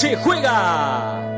Se juega.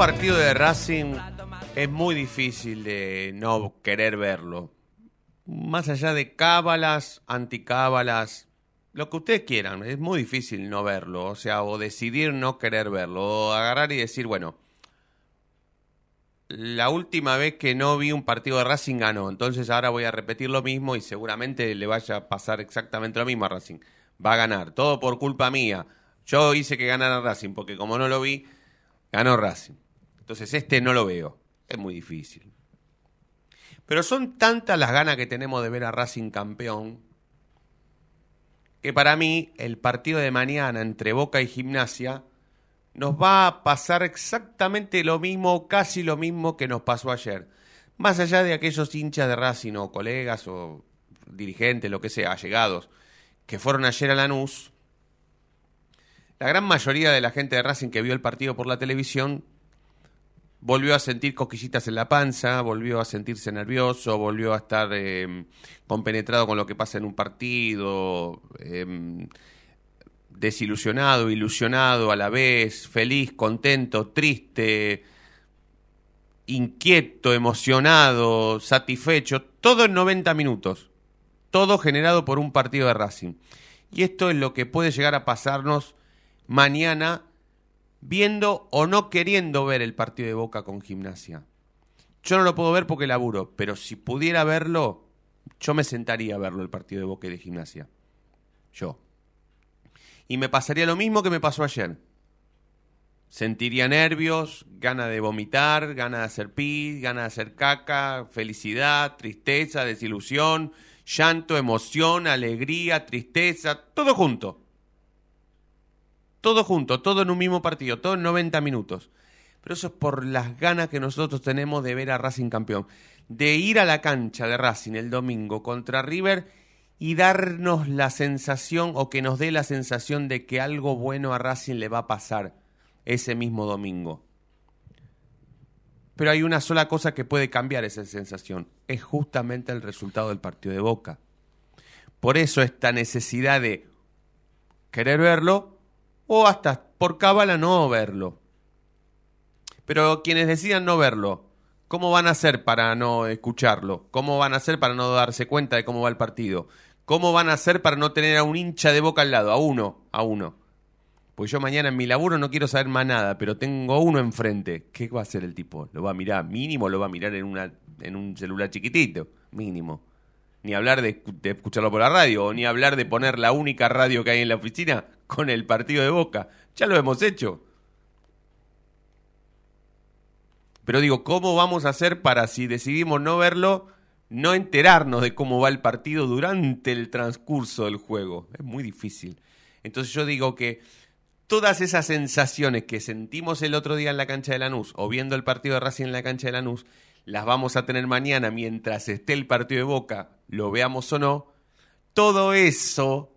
Partido de Racing es muy difícil de no querer verlo. Más allá de cábalas, anticábalas, lo que ustedes quieran, es muy difícil no verlo. O sea, o decidir no querer verlo, o agarrar y decir, bueno, la última vez que no vi un partido de Racing ganó, entonces ahora voy a repetir lo mismo y seguramente le vaya a pasar exactamente lo mismo a Racing. Va a ganar, todo por culpa mía. Yo hice que ganara Racing porque como no lo vi, ganó Racing. Entonces este no lo veo, es muy difícil. Pero son tantas las ganas que tenemos de ver a Racing campeón que para mí el partido de mañana entre Boca y Gimnasia nos va a pasar exactamente lo mismo, casi lo mismo que nos pasó ayer. Más allá de aquellos hinchas de Racing o colegas o dirigentes, lo que sea, allegados, que fueron ayer a Lanús, la gran mayoría de la gente de Racing que vio el partido por la televisión volvió a sentir cosquillitas en la panza, volvió a sentirse nervioso, volvió a estar eh, compenetrado con lo que pasa en un partido, eh, desilusionado, ilusionado a la vez, feliz, contento, triste, inquieto, emocionado, satisfecho, todo en 90 minutos, todo generado por un partido de Racing. Y esto es lo que puede llegar a pasarnos mañana viendo o no queriendo ver el partido de Boca con Gimnasia. Yo no lo puedo ver porque laburo, pero si pudiera verlo, yo me sentaría a verlo el partido de Boca y de Gimnasia. Yo. Y me pasaría lo mismo que me pasó ayer. Sentiría nervios, gana de vomitar, gana de hacer pis, gana de hacer caca, felicidad, tristeza, desilusión, llanto, emoción, alegría, tristeza, todo junto. Todo junto, todo en un mismo partido, todo en 90 minutos. Pero eso es por las ganas que nosotros tenemos de ver a Racing campeón. De ir a la cancha de Racing el domingo contra River y darnos la sensación o que nos dé la sensación de que algo bueno a Racing le va a pasar ese mismo domingo. Pero hay una sola cosa que puede cambiar esa sensación. Es justamente el resultado del partido de Boca. Por eso esta necesidad de querer verlo o hasta por cábala no verlo. Pero quienes decidan no verlo, ¿cómo van a hacer para no escucharlo? ¿Cómo van a hacer para no darse cuenta de cómo va el partido? ¿Cómo van a hacer para no tener a un hincha de boca al lado? A uno, a uno. Pues yo mañana en mi laburo no quiero saber más nada, pero tengo uno enfrente. ¿Qué va a hacer el tipo? ¿Lo va a mirar? Mínimo lo va a mirar en, una, en un celular chiquitito. Mínimo. Ni hablar de, de escucharlo por la radio, o ni hablar de poner la única radio que hay en la oficina con el partido de Boca. Ya lo hemos hecho. Pero digo, ¿cómo vamos a hacer para si decidimos no verlo, no enterarnos de cómo va el partido durante el transcurso del juego? Es muy difícil. Entonces yo digo que todas esas sensaciones que sentimos el otro día en la cancha de Lanús o viendo el partido de Racing en la cancha de Lanús, las vamos a tener mañana mientras esté el partido de Boca, lo veamos o no. Todo eso,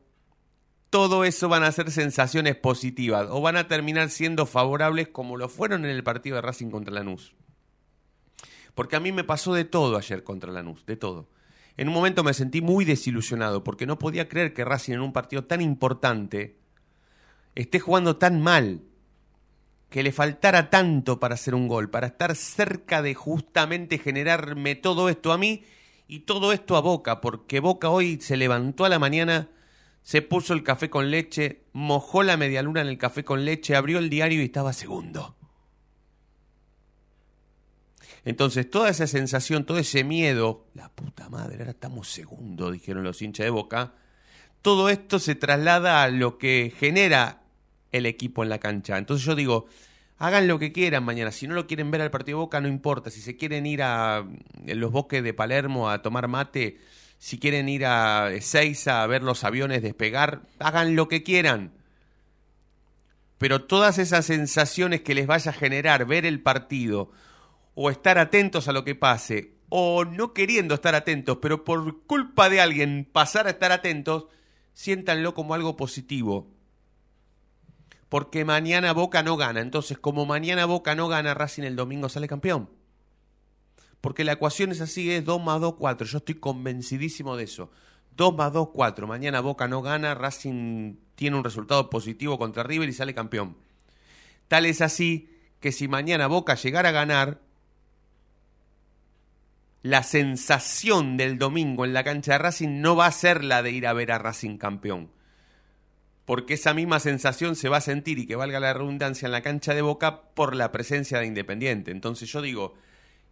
todo eso van a ser sensaciones positivas o van a terminar siendo favorables como lo fueron en el partido de Racing contra Lanús. Porque a mí me pasó de todo ayer contra Lanús, de todo. En un momento me sentí muy desilusionado porque no podía creer que Racing en un partido tan importante esté jugando tan mal, que le faltara tanto para hacer un gol, para estar cerca de justamente generarme todo esto a mí y todo esto a Boca, porque Boca hoy se levantó a la mañana, se puso el café con leche, mojó la media luna en el café con leche, abrió el diario y estaba segundo. Entonces, toda esa sensación, todo ese miedo, la puta madre, ahora estamos segundo, dijeron los hinchas de Boca, todo esto se traslada a lo que genera el equipo en la cancha. Entonces yo digo, hagan lo que quieran mañana. Si no lo quieren ver al partido de Boca, no importa. Si se quieren ir a los bosques de Palermo a tomar mate, si quieren ir a Ezeiza a ver los aviones despegar, hagan lo que quieran. Pero todas esas sensaciones que les vaya a generar ver el partido, o estar atentos a lo que pase, o no queriendo estar atentos, pero por culpa de alguien pasar a estar atentos, siéntanlo como algo positivo. Porque mañana Boca no gana. Entonces, como mañana Boca no gana, Racing el domingo sale campeón. Porque la ecuación es así, es 2 más 2, 4. Yo estoy convencidísimo de eso. 2 más 2, 4. Mañana Boca no gana, Racing tiene un resultado positivo contra River y sale campeón. Tal es así que si mañana Boca llegara a ganar, la sensación del domingo en la cancha de Racing no va a ser la de ir a ver a Racing campeón. Porque esa misma sensación se va a sentir y que valga la redundancia en la cancha de Boca por la presencia de Independiente. Entonces yo digo,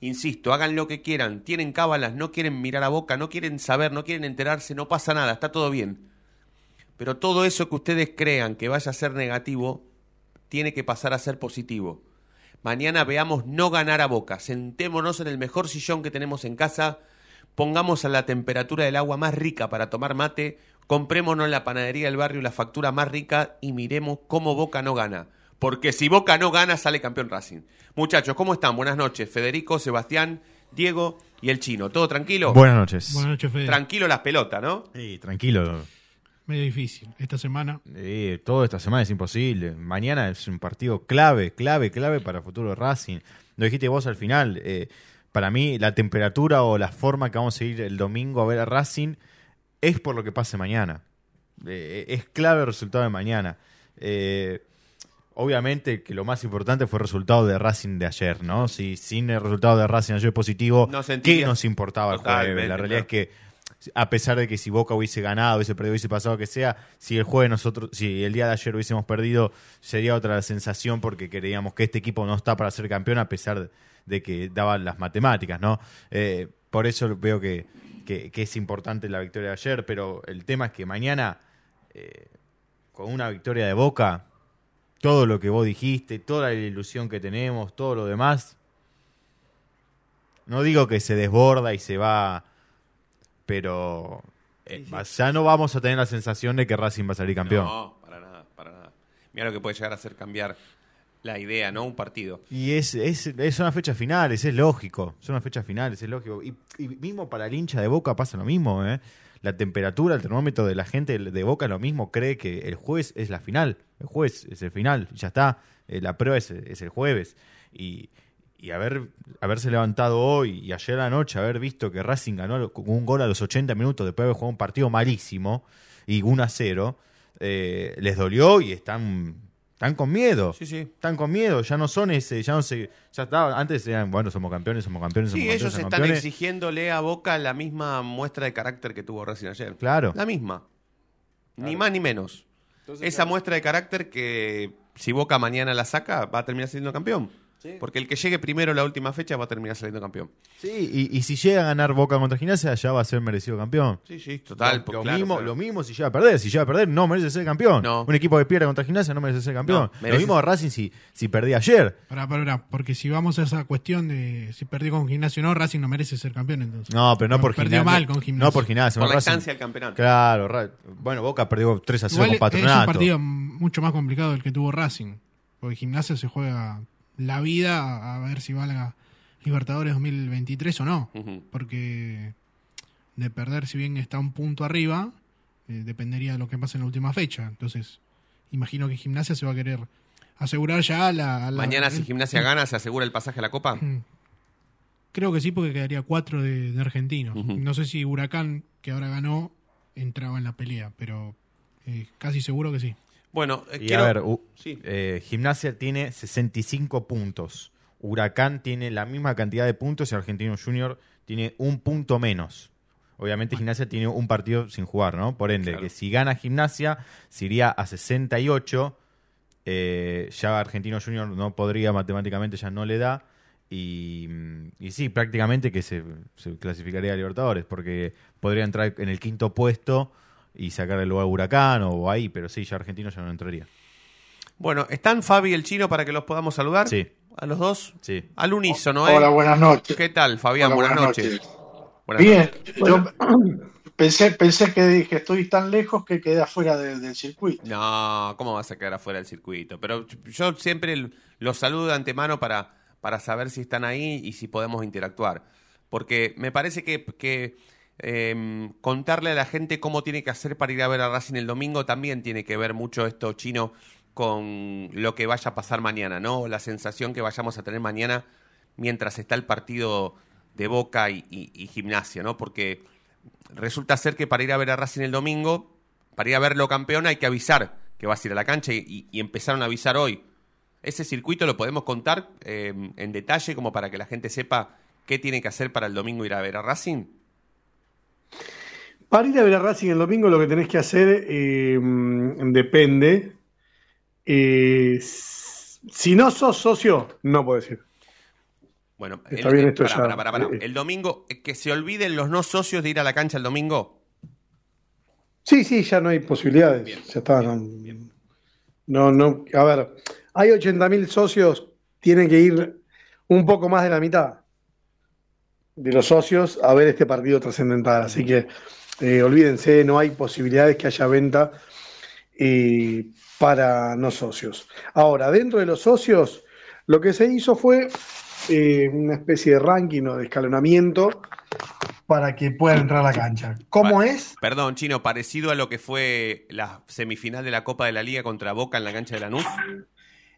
insisto, hagan lo que quieran, tienen cábalas, no quieren mirar a Boca, no quieren saber, no quieren enterarse, no pasa nada, está todo bien. Pero todo eso que ustedes crean que vaya a ser negativo, tiene que pasar a ser positivo. Mañana veamos no ganar a Boca. Sentémonos en el mejor sillón que tenemos en casa. Pongamos a la temperatura del agua más rica para tomar mate. Comprémonos en la panadería del barrio la factura más rica y miremos cómo Boca no gana. Porque si Boca no gana, sale campeón Racing. Muchachos, ¿cómo están? Buenas noches. Federico, Sebastián, Diego y el chino. ¿Todo tranquilo? Buenas noches. Buenas noches, Fede. Tranquilo las pelotas, ¿no? Sí, tranquilo. Medio difícil. Esta semana. Eh, todo esta semana es imposible. Mañana es un partido clave, clave, clave para el futuro de Racing. Lo dijiste vos al final. eh, para mí, la temperatura o la forma que vamos a ir el domingo a ver a Racing es por lo que pase mañana. Eh, es clave el resultado de mañana. Eh, obviamente que lo más importante fue el resultado de Racing de ayer, ¿no? Si sin el resultado de Racing ayer positivo, No ¿qué nos importaba el jueves? La realidad es que a pesar de que si Boca hubiese ganado, hubiese perdido, hubiese pasado que sea, si el jueves nosotros, si el día de ayer hubiésemos perdido, sería otra sensación porque creíamos que este equipo no está para ser campeón a pesar de que daban las matemáticas, ¿no? Eh, por eso veo que, que- que es importante la victoria de ayer, pero el tema es que mañana, eh, con una victoria de Boca, todo lo que vos dijiste, toda la ilusión que tenemos, todo lo demás, no digo que se desborda y se va, pero eh, ya no vamos a tener la sensación de que Racing va a salir campeón. No, para nada, para nada. Mira lo que puede llegar a hacer cambiar la idea, ¿no? Un partido. Y es, es, es una fecha finales, es lógico. Son unas fechas finales, es lógico. Y, y mismo para el hincha de Boca pasa lo mismo, ¿eh? La temperatura, el termómetro de la gente de Boca lo mismo. Cree que el jueves es la final. El jueves es el final. Ya está. Eh, la prueba es, es el jueves. Y, haber, haberse levantado hoy y ayer la noche, haber visto que Racing ganó un gol a los 80 minutos después de haber jugado un partido malísimo y 1 a 0, eh, les dolió y están, están con miedo. Sí, sí. Están con miedo, ya no son ese, ya no se, ya estaba, antes eran, bueno, somos campeones, somos campeones, somos Sí, campeones, ellos somos están campeones. exigiéndole a Boca la misma muestra de carácter que tuvo Racing ayer. Claro. La misma. Ni más ni menos. Esa muestra de carácter que si Boca mañana la saca, va a terminar siendo campeón. Porque el que llegue primero a la última fecha va a terminar saliendo campeón. Sí, y, y si llega a ganar Boca contra Gimnasia, ya va a ser merecido campeón. Sí, sí, total. lo, pues, lo claro, mismo, claro. lo mismo si llega a perder. Si llega a perder, no merece ser campeón. No. Un equipo que pierde contra Gimnasia no merece ser campeón. No, merece- Lo mismo de Racing si, si perdía ayer. Pará, pará, porque si vamos a esa cuestión de si perdió con gimnasio o no, Racing no merece ser campeón entonces. No, pero no por Perdió Gimnasia. mal con Gimnasia. No por Gimnasia. Por la Racing- instancia del campeonato. Claro, Ra- bueno, Boca perdió 3 a 0 Igual con es un Patronato. partido mucho más complicado del que tuvo Racing. Porque gimnasia se juega la vida a, ver si valga Libertadores 2023 o no. Porque de perder, si bien está un punto arriba, eh, dependería de lo que pase en la última fecha. Entonces, imagino que gimnasia se va a querer asegurar ya la. a la- Mañana, si el- Gimnasia gana, ¿se asegura el pasaje a la Copa? Creo que sí, porque quedaría cuatro de, de argentinos. No sé si Huracán, que ahora ganó, entraba en la pelea, pero eh, casi seguro que sí. Bueno, eh, Y quiero- a ver, u- Sí. eh, Gimnasia tiene 65 puntos. Huracán tiene la misma cantidad de puntos y Argentino Junior tiene un punto menos. Obviamente Gimnasia tiene un partido sin jugar, ¿no? Por ende, Claro. que si gana Gimnasia, se iría a 68. eh, ya Argentino Junior no podría, matemáticamente ya no le da. Y, y sí, prácticamente que se, se clasificaría a Libertadores, porque podría entrar en el quinto puesto y sacar el lugar a Huracán o ahí, pero sí, ya Argentino ya no entraría. Bueno, ¿están Fabi y el chino para que los podamos saludar? Sí. ¿A los dos? Sí. Al unísono, ¿eh? Hola, buenas noches. ¿Qué tal, Fabián? Hola, buenas, buenas noches. noches. Buenas Bien, yo pensé, pensé que dije, estoy tan lejos que quedé afuera de- del circuito. No, ¿cómo vas a quedar afuera del circuito? Pero yo siempre los saludo de antemano para, para saber si están ahí y si podemos interactuar. Porque me parece que, que, eh, contarle a la gente cómo tiene que hacer para ir a ver a Racing el domingo también tiene que ver mucho esto chino con lo que vaya a pasar mañana, ¿no? La sensación que vayamos a tener mañana mientras está el partido de Boca y, Gimnasia, ¿no? Porque resulta ser que para ir a ver a Racing el domingo, para ir a verlo campeón hay que avisar que vas a ir a la cancha y, empezaron a avisar hoy. Ese circuito lo podemos contar eh, en detalle como para que la gente sepa qué tiene que hacer para el domingo ir a ver a Racing. Para ir a ver a Racing el domingo lo que tenés que hacer eh, depende. Eh, si no sos socio, no podés ir. Bueno, Está bien, esto pará, ya- pará, pará. eh, el domingo, que se olviden los no socios de ir a la cancha el domingo. Sí, sí, ya no hay posibilidades. Bien, ya está. no, no, no, a ver, hay 80.000 socios, tienen que ir un poco más de la mitad de los socios a ver este partido trascendental. Así que eh, olvídense, no hay posibilidades que haya venta eh, para no socios. Ahora, dentro de los socios, lo que se hizo fue eh, una especie de ranking o de escalonamiento para que puedan entrar a la cancha. ¿Cómo es? Perdón, Chino, parecido a lo que fue la semifinal de la Copa de la Liga contra Boca en la cancha de Lanús.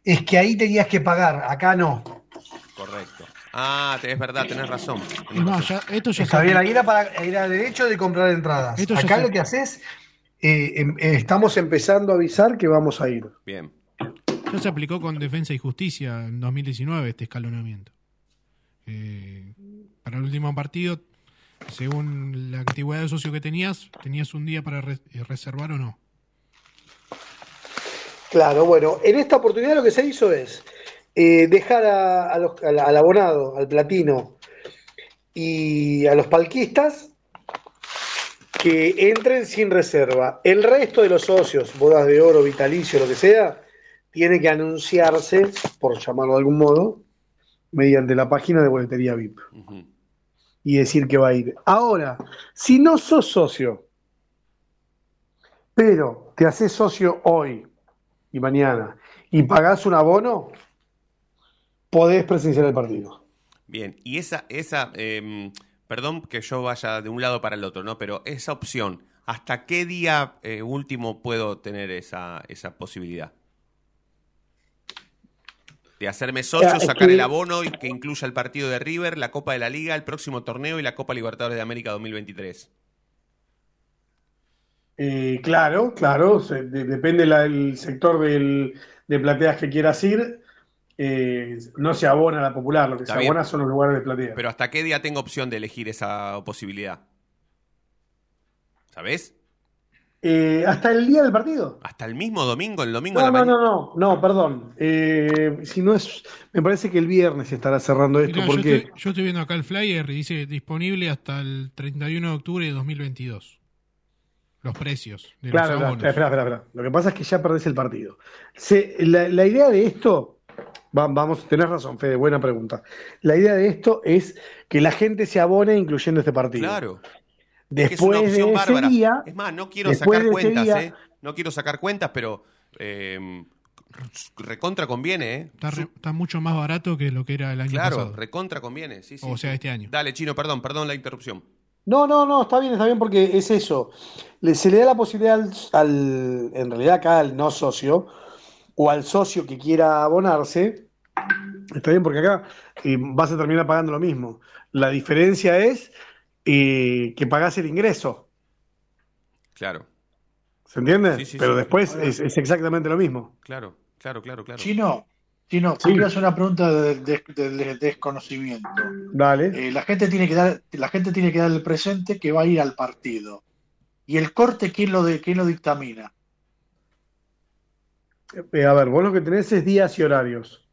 Es que ahí tenías que pagar, acá no. Correcto. Ah, es verdad, tenés razón. tenés razón. ya, esto ya Está bien, ahí era, para, era derecho de comprar entradas. Esto Acá lo que haces, eh, em- eh, estamos empezando a avisar que vamos a ir. Bien. ya se aplicó con Defensa y Justicia en 2019 este escalonamiento. Eh, para el último partido, según la antigüedad de socio que tenías, tenías un día para re- eh, reservar o no. Claro, bueno, en esta oportunidad lo que se hizo es eh, dejar a- a los- al, al abonado, al platino y a los palquistas que entren sin reserva. El resto de los socios, bodas de oro, vitalicio, lo que sea, tiene que anunciarse, por llamarlo de algún modo, mediante la página de boletería VIP y decir que va a ir. Ahora, si no sos socio, pero te haces socio hoy y mañana y pagás un abono, podés presenciar el partido. Bien, y esa, esa, em, perdón que yo vaya de un lado para el otro, ¿no? Pero esa opción, ¿hasta qué día eh, último puedo tener esa, esa posibilidad? De hacerme socio, es sacar el abono y que incluya el partido de River, la Copa de la Liga, el próximo torneo y la Copa Libertadores de América 2023. Eh, claro, claro, se- de- depende la- el sector del- de plateas que quieras ir. Eh, no se abona a la popular, lo que Está se bien. abona son los lugares de platea. Pero ¿hasta qué día tengo opción de elegir esa posibilidad? ¿Sabes? Eh, hasta el día del partido. Hasta el mismo domingo, el domingo a No, la no, mañana. no, no, no, perdón. Eh, si no es, me parece que el viernes se estará cerrando esto Mirá, yo, porque estoy, yo estoy viendo acá el flyer y dice disponible hasta el 31 de octubre de 2022. Los precios de Claro, los claro, abonos. espera, espera, espera. Lo que pasa es que ya perdés el partido. Se- la, la idea de esto, vamos, tenés razón, Fede, buena pregunta. La idea de esto es que la gente se abone incluyendo este partido. Claro. Es que es una Después opción de bárbara. ese día, es más, no quiero después sacar cuentas, día- ¿eh? No quiero sacar cuentas, pero eh, recontra conviene, ¿eh? Está, re- está mucho más barato que lo que era el año Claro, pasado. recontra conviene, sí, sí. O sea, este año. Dale, Chino, perdón, perdón la interrupción. No, no, no, está bien, está bien porque es eso. Le- se le da la posibilidad al, al- en realidad acá al no socio o al socio que quiera abonarse. Está bien porque acá eh, vas a terminar pagando lo mismo. La diferencia es eh, que pagás el ingreso. Claro, ¿Se entiende? Sí, sí, Pero sí. después es, es exactamente lo mismo. claro, claro, claro, claro. Chino, Chino, Sí. quiero hacer una pregunta de, de- de- de desconocimiento. Dale. Eh, la gente tiene que dar, la gente tiene que dar el presente que va a ir al partido. ¿Y el corte quién lo de, quién lo dictamina? Eh, a ver, vos lo que tenés es días y horarios,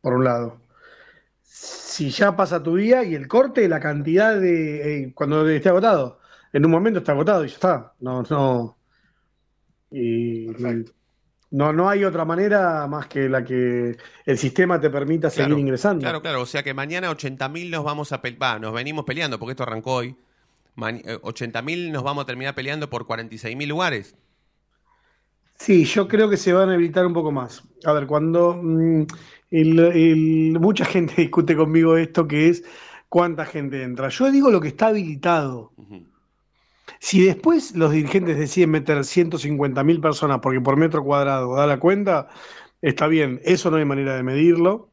por un lado. Si ya pasa tu día y el corte, la cantidad de... eh, cuando esté agotado. En un momento está agotado y ya está. No, no. Y no, no hay otra manera más que la que el sistema te permita seguir ingresando. Claro, claro. O sea que mañana 80.000 nos vamos a pelear. nos venimos peleando porque esto arrancó hoy. Ma- eh, 80.000 nos vamos a terminar peleando por 46.000 lugares. Sí, yo creo que se van a habilitar un poco más. A ver, cuando mm, el- el- mucha gente discute conmigo esto, que es cuánta gente entra. Yo digo lo que está habilitado. Si después los dirigentes deciden meter 150.000 personas porque por metro cuadrado da la cuenta, está bien, eso no hay manera de medirlo.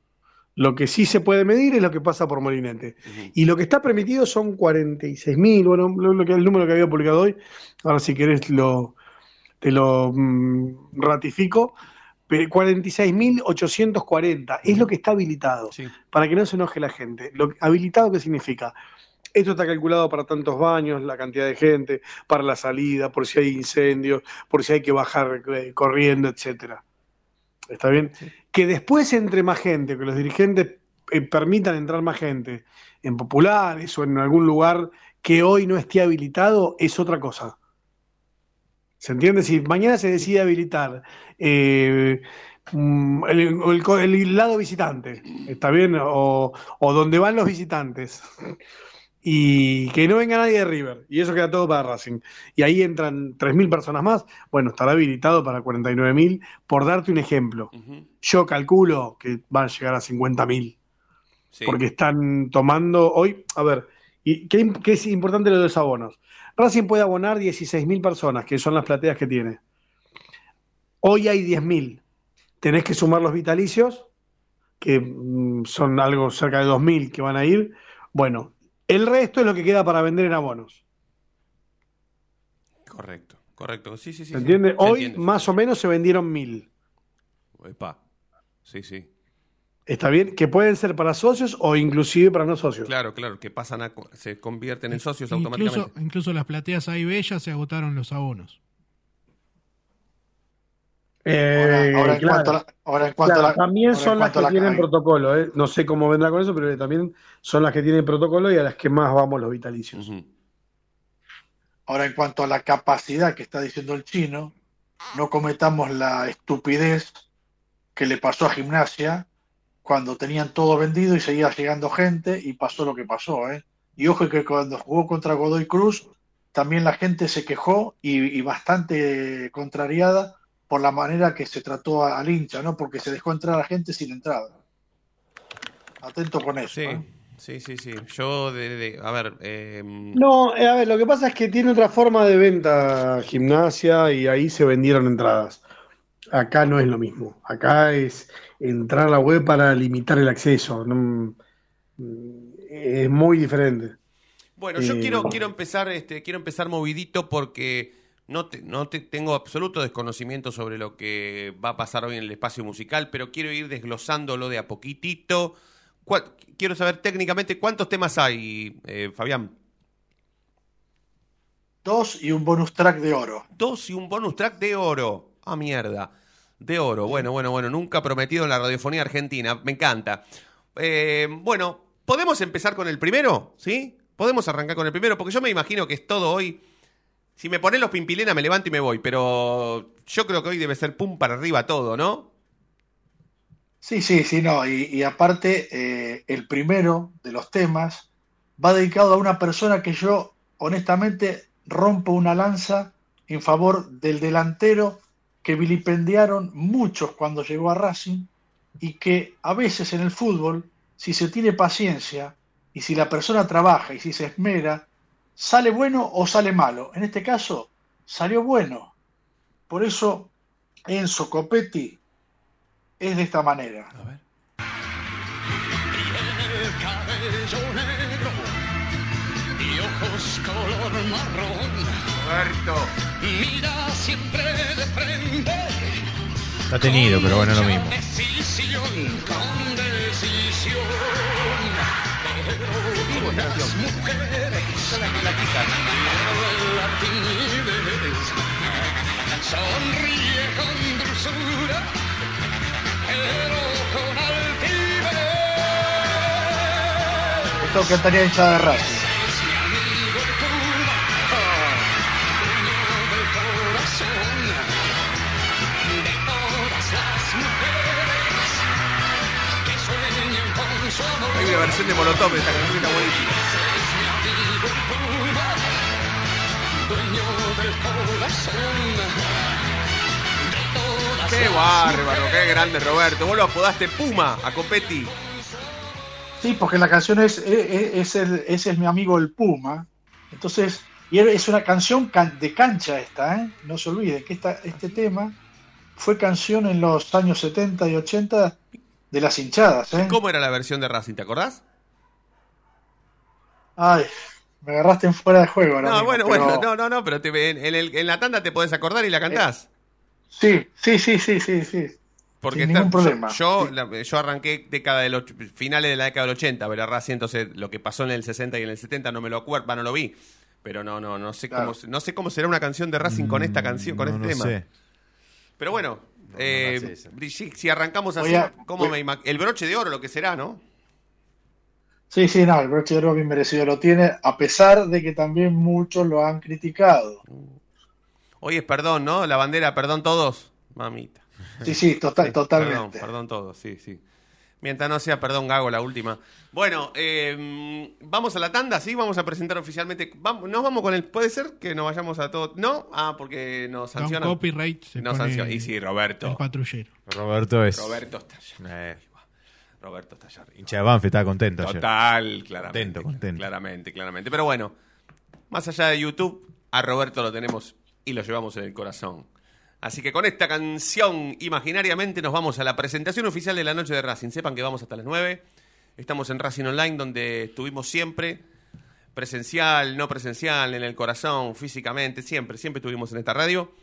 Lo que sí se puede medir es lo que pasa por Molinete. Y lo que está permitido son 46.000, bueno, lo, lo que, el número que había publicado hoy. Ahora si querés lo, te lo mm, ratifico. Pe- 46.840 es lo que está habilitado Sí. para que no se enoje la gente. Lo, habilitado, ¿qué significa? Esto está calculado para tantos baños, la cantidad de gente, para la salida, por si hay incendios, por si hay que bajar eh, corriendo, etcétera. ¿Está bien? Que después entre más gente, que los dirigentes eh, permitan entrar más gente en populares o en algún lugar que hoy no esté habilitado, es otra cosa. ¿Se entiende? Si mañana se decide habilitar eh, mm, el, el- el lado visitante, ¿está bien? O, o donde van los visitantes. Y que no venga nadie de River. Y eso queda todo para Racing. Y ahí entran 3.000 personas más. Bueno, estará habilitado para 49.000. Por darte un ejemplo, yo calculo que van a llegar a 50.000. Sí. Porque están tomando hoy. A ver, y ¿qué, qué es importante lo de los abonos? Racing puede abonar 16.000 personas, que son las plateas que tiene. Hoy hay 10.000. Tenés que sumar los vitalicios, que mm, son algo cerca de 2.000 que van a ir. Bueno, el resto es lo que queda para vender en abonos. Correcto, correcto. Sí, sí, sí. ¿Se entiende? Se Hoy entiende, más sí. o menos se vendieron 1.000. Epa. Sí, sí. ¿Está bien? Que pueden ser para socios o inclusive para no socios. Claro, claro, que pasan a, se convierten en socios Incluso, automáticamente. incluso las plateas A y B ya se agotaron los abonos. Eh, Ahora, ahora en claro. cuanto a la, ahora en cuanto Claro, a la- también son las que la- tienen protocolo, ¿eh? No sé cómo vendrá con eso, pero también son las que tienen protocolo y a las que más vamos los vitalicios. Ahora, en cuanto a la capacidad que está diciendo el chino, no cometamos la estupidez que le pasó a Gimnasia cuando tenían todo vendido y seguía llegando gente y pasó lo que pasó, ¿eh? Y ojo que cuando jugó contra Godoy Cruz, también la gente se quejó y, y bastante contrariada por la manera que se trató a- al hincha, ¿no? Porque se dejó entrar a la gente sin entrada. Atento con eso. Sí, ¿eh? sí, sí, sí. Yo, de, de- a ver, eh, No, a ver, lo que pasa es que tiene otra forma de venta gimnasia y ahí se vendieron entradas. Acá no es lo mismo. Acá es entrar a la web para limitar el acceso. No, mm, es muy diferente. Bueno, yo Eh, quiero, quiero empezar, este, quiero empezar movidito porque no, te- no te- tengo absoluto desconocimiento sobre lo que va a pasar hoy en el espacio musical, pero quiero ir desglosándolo de a poquitito. ¿Cuál- quiero saber técnicamente cuántos temas hay, eh, Fabián. Dos y un bonus track de oro. Dos y un bonus track de oro. Ah, mierda. De oro. Bueno, bueno, bueno. Nunca prometido en la radiofonía argentina. Me encanta. Eh, bueno, ¿podemos empezar con el primero? ¿Sí? Podemos arrancar con el primero, porque yo me imagino que es todo hoy. Si me ponen los pimpilena, me levanto y me voy, pero yo creo que hoy debe ser pum para arriba todo, ¿no? Sí, sí, sí, no. Y, aparte, eh, el primero de los temas va dedicado a una persona que yo, honestamente, rompo una lanza en favor del delantero que vilipendiaron muchos cuando llegó a Racing y que a veces en el fútbol, si se tiene paciencia y si la persona trabaja y si se esmera, sale bueno o sale malo. En este caso, salió bueno. Por eso, Enzo Copetti es de esta manera. A ver. Roberto. Mira siempre. Está tenido, pero bueno, es lo mismo. Decisión, con decisión. Pero las mujeres de la timidez. Sonríe con dulzura, pero con altivez. Esto cantaría hinchada de Racing. Una versión de Molotov de esta canción está buenísima. Qué bárbaro, qué grande Roberto. Vos lo apodaste Puma a Copetti. Sí, porque la canción es, es, es el, ese es mi amigo el Puma. Entonces, y es una canción can- de cancha esta, ¿eh? No se olvide que esta, este tema fue canción en los años 70 y 80 de las hinchadas, ¿eh? ¿Cómo era la versión de Racing? ¿Te acordás? Ay, me agarraste en fuera de juego ahora No, mismo, bueno, pero- bueno, no, no, no, pero te- en, en el- en la tanda te podés acordar y la cantás. Sí, sí, sí, sí, sí, sí. Porque sin está- ningún problema. Yo, Sí. la- yo arranqué década del och- finales de la década del 80 a ver a Racing, entonces lo que pasó en el 60 y en el 70 no me lo acuerdo, no lo vi. Pero no, no, no sé Claro. cómo no sé cómo será una canción de Racing con esta canción, con No, este no tema. sé. Pero bueno, eh, si, si arrancamos así, Voy a- ¿cómo voy- me ima- el broche de oro lo que será, ¿no? Sí, sí, no, el broche de oro bien merecido lo tiene, a pesar de que también muchos lo han criticado. Hoy es perdón, ¿no? La bandera, perdón todos. Mamita. Sí, sí, total, Sí, totalmente. Perdón, perdón todos, sí, sí. Mientras no sea perdón Gago la última. Bueno, eh, vamos a la tanda, sí, vamos a presentar oficialmente. Vamos, nos vamos con el. ¿Puede ser que nos vayamos a todo? ¿No? Ah, porque nos sancionan. copyright se Nos pone sanciona- Y sí, el Roberto. patrullero. Roberto es. Roberto está allá. Eh, Roberto está allá hincha de Banfield, estaba contento ayer. Total, claramente. Contento, contento. Claramente, claramente. Pero bueno, más allá de YouTube, a Roberto lo tenemos y lo llevamos en el corazón. Así que con esta canción, imaginariamente, nos vamos a la presentación oficial de la noche de Racing. Sepan que vamos hasta las 9. Estamos en Racing Online, donde estuvimos siempre. Presencial, no presencial, en el corazón, físicamente, siempre, siempre estuvimos en esta radio.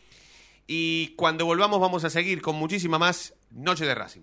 Y cuando volvamos vamos a seguir con muchísima más Noche de Racing.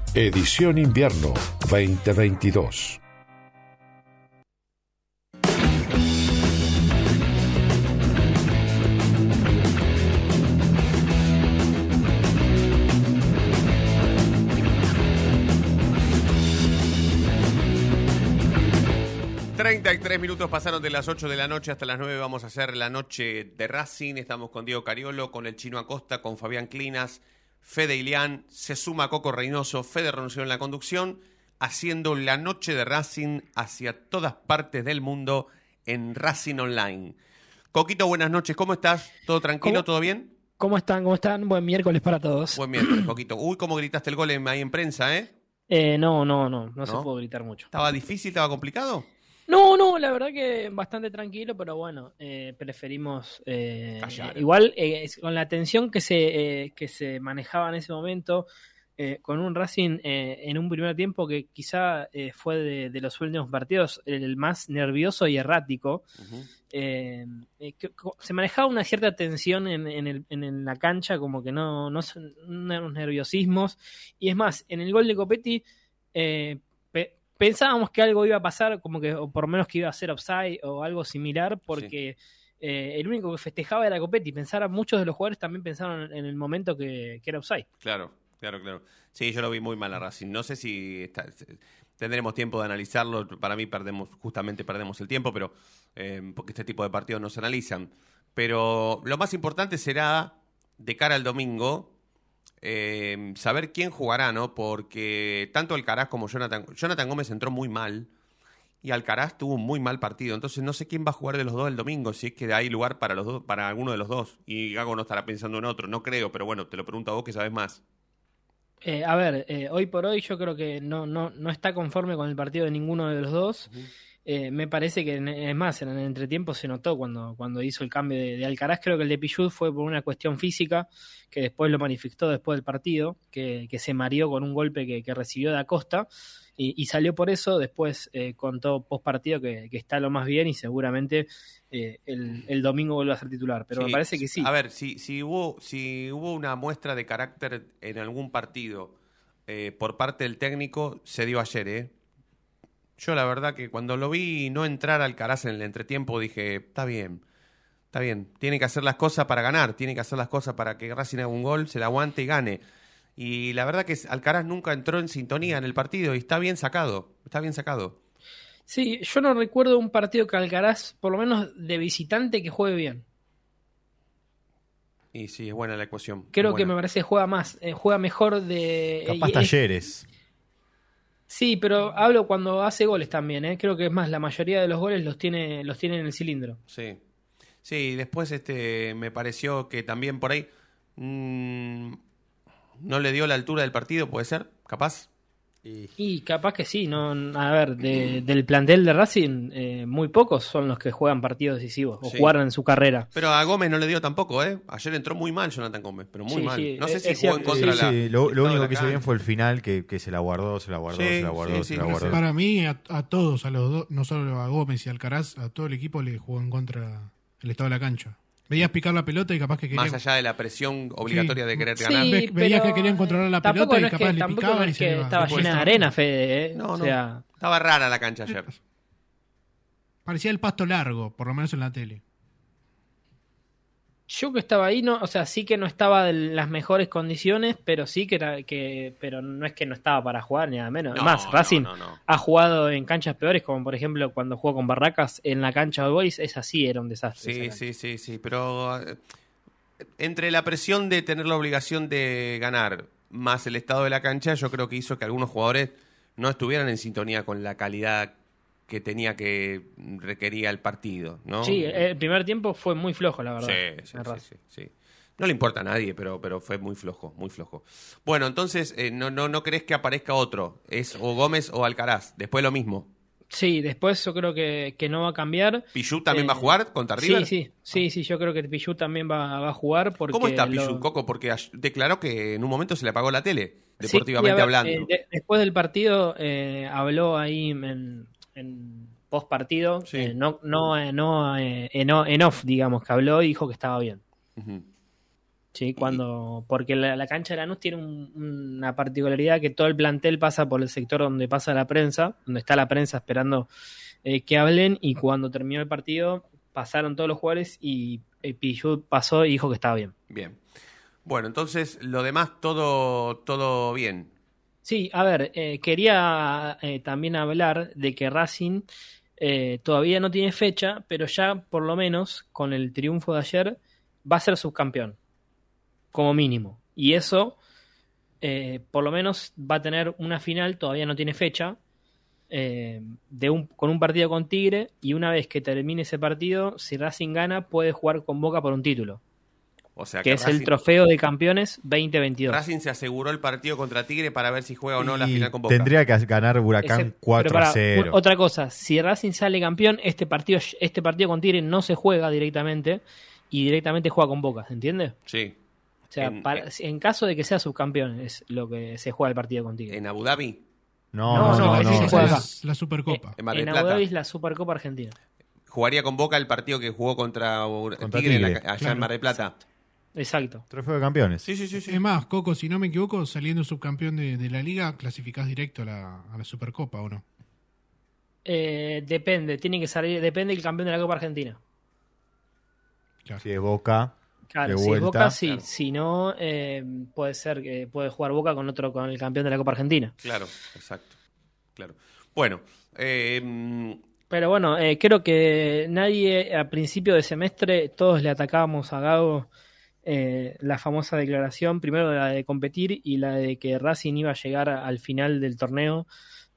Edición Invierno 2022. y 33 minutos pasaron de las 8 de la noche hasta las 9. Vamos a hacer la noche de Racing. Estamos con Diego Cariolo, con el Chino Acosta, con Fabián Clinas, Fede Ilián. Se suma Coco Reynoso, Fede Renunció en la conducción, haciendo la noche de Racing hacia todas partes del mundo en Racing Online. Coquito, buenas noches. ¿Cómo estás? ¿Todo tranquilo? ¿Cómo? ¿Todo bien? ¿Cómo están? ¿Cómo están? Buen miércoles para todos. Buen miércoles, Coquito. Uy, cómo gritaste el gol en- ahí en prensa, ¿eh? Eh, no, no, no, no, se ¿No? puede gritar mucho. ¿Estaba difícil? ¿Estaba complicado? No, no, la verdad que bastante tranquilo, pero bueno, eh, preferimos eh, Callar. igual eh, con la tensión que se que se manejaba en ese momento con un Racing en un primer tiempo que quizá fue de, de los últimos partidos el más nervioso y errático. que- se manejaba una cierta tensión en, en el- en la cancha, como que no, no son unos nerviosismos. Y es más, en el gol de Copetti eh, pe- pensábamos que algo iba a pasar, como que, o por lo menos que iba a ser offside o algo similar, porque eh, el único que festejaba era Copetti. Pensara, muchos de los jugadores también pensaron en el momento que, que era offside. Claro, claro, claro. Sí, yo lo vi muy mal a Racing. No sé si está- tendremos tiempo de analizarlo. Para mí perdemos, justamente perdemos el tiempo, pero eh, porque este tipo de partidos no se analizan. Pero lo más importante será, de cara al domingo, eh, saber quién jugará, ¿no? Porque tanto Alcaraz como Jonathan, Jonathan Gómez entró muy mal y Alcaraz tuvo un muy mal partido. Entonces no sé quién va a jugar de los dos el domingo, si es que hay lugar para los dos, para alguno de los dos. Y Gago no estará pensando en otro, no creo, pero bueno, te lo pregunto a vos que sabes más. Eh, a ver, eh, hoy por hoy yo creo que no, no, no está conforme con el partido de ninguno de los dos. Eh, me parece que, es más, en el entretiempo se notó cuando, cuando hizo el cambio de, de Alcaraz. Creo que el de Pichut fue por una cuestión física, que después lo manifestó después del partido, que, que se mareó con un golpe que, que recibió de Acosta. Y, y salió por eso, después eh, contó post partido que, que está lo más bien y seguramente eh, el, el domingo vuelve a ser titular. Pero me parece que sí. A ver, si, si, hubo, si hubo una muestra de carácter en algún partido eh, por parte del técnico, se dio ayer, ¿eh? Yo la verdad que cuando lo vi no entrar Alcaraz en el entretiempo dije, está bien, está bien, tiene que hacer las cosas para ganar, tiene que hacer las cosas para que Racing haga un gol, se la aguante y gane. Y la verdad que Alcaraz nunca entró en sintonía en el partido y está bien sacado, está bien sacado. Sí, yo no recuerdo un partido que Alcaraz, por lo menos de visitante, que juegue bien. Y sí, es buena la ecuación. Creo que me parece que juega más, eh, juega mejor de... Capaz es- talleres. Sí, pero hablo cuando hace goles también, ¿eh? Creo que es más, la mayoría de los goles los tiene, los tiene en el cilindro. Sí. Sí, después este me pareció que también por ahí mm, no le dio la altura del partido, puede ser, capaz. Y capaz que sí, no, a ver, de- del plantel de Racing, eh, muy pocos son los que juegan partidos decisivos o Sí. jugaron en su carrera. Pero a Gómez no le dio tampoco, ¿eh? Ayer entró muy mal Jonathan Gómez, pero muy Sí, mal. sí, no sé es- si es jugó en contra Sí, la. sí, lo, único que hizo bien fue el final, que, que se la guardó, se la guardó, Sí, se la guardó, sí, se la sé. guardó. Para mí, a, a todos, a los dos, no solo a Gómez y a Alcaraz, a todo el equipo le jugó en contra el estado de la cancha. Veías picar la pelota y capaz que querían, Más allá de la presión obligatoria de querer Sí, ganar. Ve- veías pero, que querían controlar la tampoco pelota y no es capaz que, le tampoco picaba no y es se que le iba. estaba llena de arena, Fede. ¿eh? No, o no. sea, Estaba rara la cancha ayer. Parecía el pasto largo, por lo menos en la tele. Yo que estaba ahí, no, o sea, sí que no estaba en las mejores condiciones, pero sí que era que, pero no es que no estaba para jugar ni nada menos. No, Más, Racing no, no. ha jugado en canchas peores, como por ejemplo cuando jugó con Barracas en la cancha de Boys, es así, era un desastre. Sí, sí, sí, sí, pero eh, entre la presión de tener la obligación de ganar más el estado de la cancha, yo creo que hizo que algunos jugadores no estuvieran en sintonía con la calidad que tenía que requería el partido, ¿no? Sí, el primer tiempo fue muy flojo, la verdad. Sí, sí, sí, sí, sí. No le importa a nadie, pero, pero fue muy flojo, muy flojo. Bueno, entonces, eh, no, no, ¿no crees que aparezca otro? Es o Gómez o Alcaraz. Después lo mismo. Sí, después yo creo que, que no va a cambiar. ¿Pichu también Eh, va a jugar contra Sí, River? sí, sí, sí, yo creo que Pichu también va, va a jugar porque ¿Cómo está lo- Pichu, Coco? Porque declaró que en un momento se le apagó la tele, Sí, deportivamente ver, hablando. eh, de- después del partido eh, habló ahí en, en post partido, no, no, eh, no, eh, en, off, digamos, que habló y dijo que estaba bien. Sí, cuando, porque la, la cancha de Lanús tiene un- una particularidad que todo el plantel pasa por el sector donde pasa la prensa, donde está la prensa esperando eh, que hablen y cuando terminó el partido pasaron todos los jugadores y eh, Pichut pasó y dijo que estaba bien. Bien. Bueno, entonces, lo demás, todo, todo bien. Sí, a ver, eh, quería eh, también hablar de que Racing eh, todavía no tiene fecha, pero ya por lo menos con el triunfo de ayer va a ser subcampeón, como mínimo. Y eso, eh, por lo menos, va a tener una final, todavía no tiene fecha, eh, de un, con un partido con Tigre, y una vez que termine ese partido, si Racing gana, puede jugar con Boca por un título, O sea, que es Racing, el trofeo de campeones 2022. Racing se aseguró el partido contra Tigre para ver si juega o no la final con Boca. Tendría que ganar Huracán Ese- 4 pero pará, a 0. u- Otra cosa, si Racing sale campeón, este partido, este partido con Tigre no se juega directamente y directamente juega con Boca, ¿se entiende? Sí. O sea, En- para- en caso de que sea subcampeón es lo que se juega el partido con Tigre. ¿En Abu Dhabi? No, No, no, no, no. se juega es la Supercopa. En Mar del En Plata. Abu Dhabi es la Supercopa Argentina. Jugaría con Boca el partido que jugó contra, Tigre, en la allá claro. en Mar del Plata. Exacto. Trofeo de campeones. Sí, sí, sí. sí. Es más, Coco, si no me equivoco, saliendo subcampeón de, de la liga, clasificás directo a la, a la Supercopa, ¿o no? Eh, depende, tiene que salir, depende del campeón de la Copa Argentina. Claro. Si es Boca, Claro, de si es vuelta. Boca, sí. Claro. Si no, eh, puede ser que puede jugar Boca con otro, con el campeón de la Copa Argentina. Claro, exacto. Claro. Bueno, eh, Pero bueno, eh, creo que nadie a principio de semestre, todos le atacábamos a Gago eh, la famosa declaración, primero la de competir y la de que Racing iba a llegar al final del torneo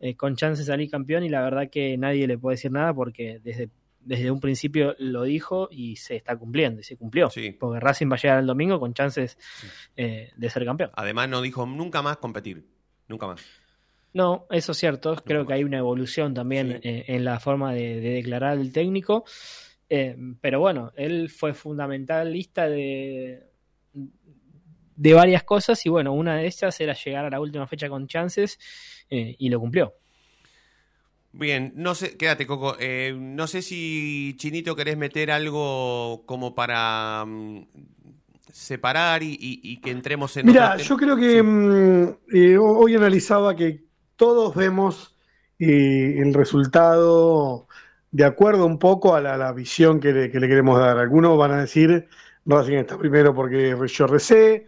eh, con chance de salir campeón y la verdad que nadie le puede decir nada porque desde, desde un principio lo dijo y se está cumpliendo y se cumplió. Porque Racing va a llegar el domingo con chances eh, de ser campeón. Además no dijo nunca más competir, nunca más. No, eso es cierto. Creo que hay una evolución también eh, en la forma de, de declarar el técnico. Eh, pero bueno, él fue fundamentalista de, de varias cosas y bueno, una de ellas era llegar a la última fecha con chances eh, y lo cumplió. Bien, no sé, quédate Coco, Eh, no sé si Chinito querés meter algo como para mm, separar y, y- y que entremos en... Mira, yo creo que mm, eh, hoy analizaba que todos vemos eh, el resultado de acuerdo un poco a la, la visión que le, que le queremos dar. Algunos van a decir Racing está primero porque yo recé,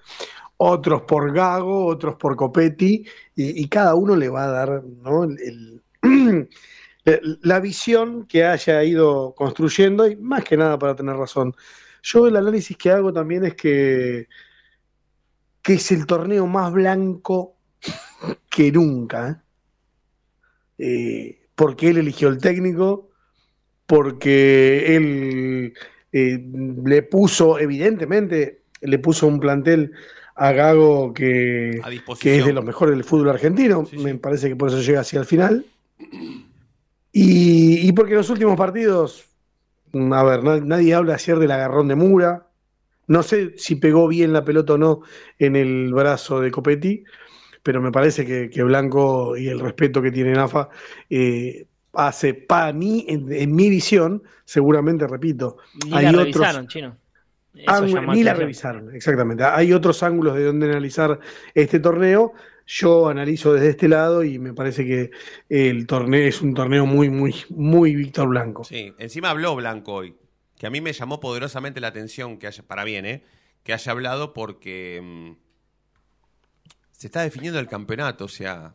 otros por Gago, otros por Copetti, y, y cada uno le va a dar ¿no? el- la visión que haya ido construyendo, y más que nada para tener razón. Yo el análisis que hago también es que que es el torneo más blanco que nunca. ¿eh? Eh, porque él eligió el técnico, porque él eh, le puso, evidentemente, le puso un plantel a Gago que, A que es de los mejores del fútbol argentino. Me parece que por eso llega hacia el final. Y, y porque en los últimos partidos, mm, a ver, na- nadie habla ayer del agarrón de Mura. No sé si pegó bien la pelota o no en el brazo de Copetti, pero me parece que, que Blanco y el respeto que tiene Nafa eh, hace para mí, en, en mi visión, seguramente, repito, Ni hay la otros revisaron, chino. Ni la revisaron, exactamente. Hay otros ángulos de donde analizar este torneo. Yo analizo desde este lado y me parece que el torneo es un torneo muy, muy, muy Víctor Blanco. Sí, encima habló Blanco hoy, que a mí me llamó poderosamente la atención que haya, para bien, ¿eh? Que haya hablado porque mm, se está definiendo el campeonato, o sea,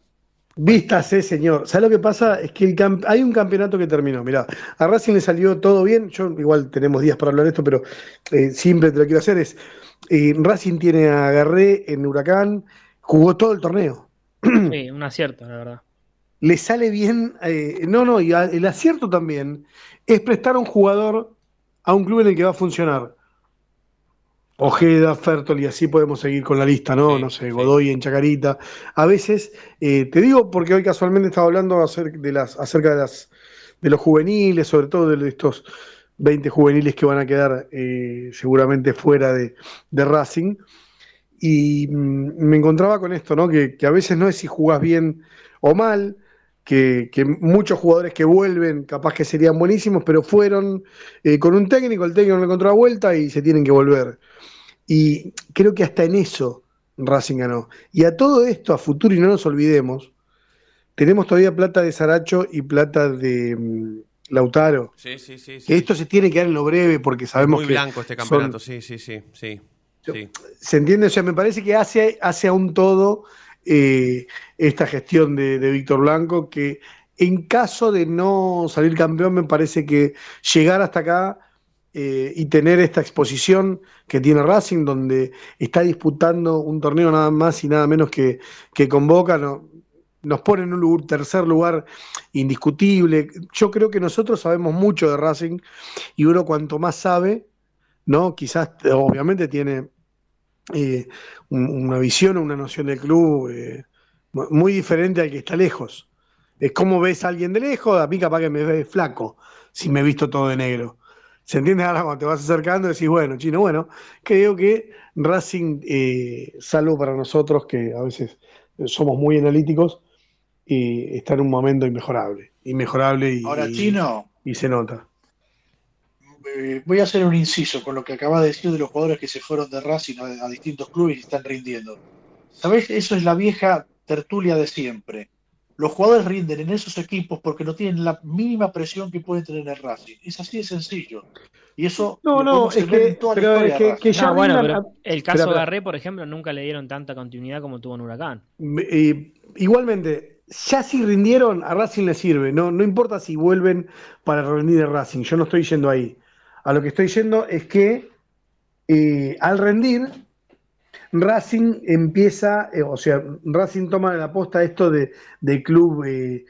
Vístase, señor. ¿Sabes lo que pasa? Es que el hay un campeonato que terminó. Mirá, a Racing le salió todo bien. Yo, igual tenemos días para hablar de esto, pero eh, siempre te lo quiero hacer. Es eh, Racing tiene a Garré en Huracán, jugó todo el torneo. Sí, un acierto, la verdad. le sale bien. eh, no, no, y a- el acierto también es prestar a un jugador a un club en el que va a funcionar. Ojeda, Fertol, y así podemos seguir con la lista, ¿no? no sé, Godoy en Chacarita. A veces, eh, te digo porque hoy casualmente estaba hablando acerca de, las, acerca de, las, de los juveniles, sobre todo de estos 20 juveniles que van a quedar eh, seguramente fuera de, de Racing. Y mm, me encontraba con esto, ¿no? Que, que a veces no es si jugás bien o mal, que, que muchos jugadores que vuelven capaz que serían buenísimos, pero fueron eh, con un técnico, el técnico no le encontró la vuelta y se tienen que volver. Y creo que hasta en eso Racing ganó. Y a todo esto, a futuro, y no nos olvidemos, tenemos todavía plata de Saracho y plata de mm, Lautaro. sí, sí, sí. sí. Que esto se tiene que dar en lo breve porque sabemos Muy que blanco este son- campeonato, sí, sí, sí, sí. sí. ¿Se entiende? O sea, me parece que hace, hace a un todo eh, esta gestión de, de Víctor Blanco, que en caso de no salir campeón, me parece que llegar hasta acá eh, y tener esta exposición que tiene Racing, donde está disputando un torneo nada más y nada menos que, que con Boca, no- nos pone en un lugar- tercer lugar indiscutible. Yo creo que nosotros sabemos mucho de Racing y uno cuanto más sabe, ¿no? Quizás, obviamente, tiene eh, un- una visión o una noción del club eh, mu- muy diferente al que está lejos. Es como ves a alguien de lejos, a mí capaz que me ve flaco, si me he visto todo de negro. ¿Se entiende? Ahora cuando te vas acercando decís, bueno, chino, bueno, creo que Racing, eh, salvo para nosotros que a veces somos muy analíticos, eh, está en un momento inmejorable. Inmejorable y, Ahora, Chino, y se nota. eh, voy a hacer un inciso con lo que acaba de decir de los jugadores que se fueron de Racing a, a distintos clubes y están rindiendo. ¿Sabés? Eso es la vieja tertulia de siempre. Los jugadores rinden en esos equipos porque no tienen la mínima presión que pueden tener en el Racing. Es así de sencillo. Y eso No, lo no, es que- en toda la pero historia es que- ya No, bueno, rindan- pero el caso espera. Garré, por ejemplo, nunca le dieron tanta continuidad como tuvo en Huracán. Eh, igualmente, ya si rindieron, a Racing le sirve. No, no importa si vuelven para rendir de Racing. Yo no estoy yendo ahí. A lo que estoy yendo es que eh, al rendir, Racing empieza, eh, o sea, Racing toma la posta esto de, de club eh,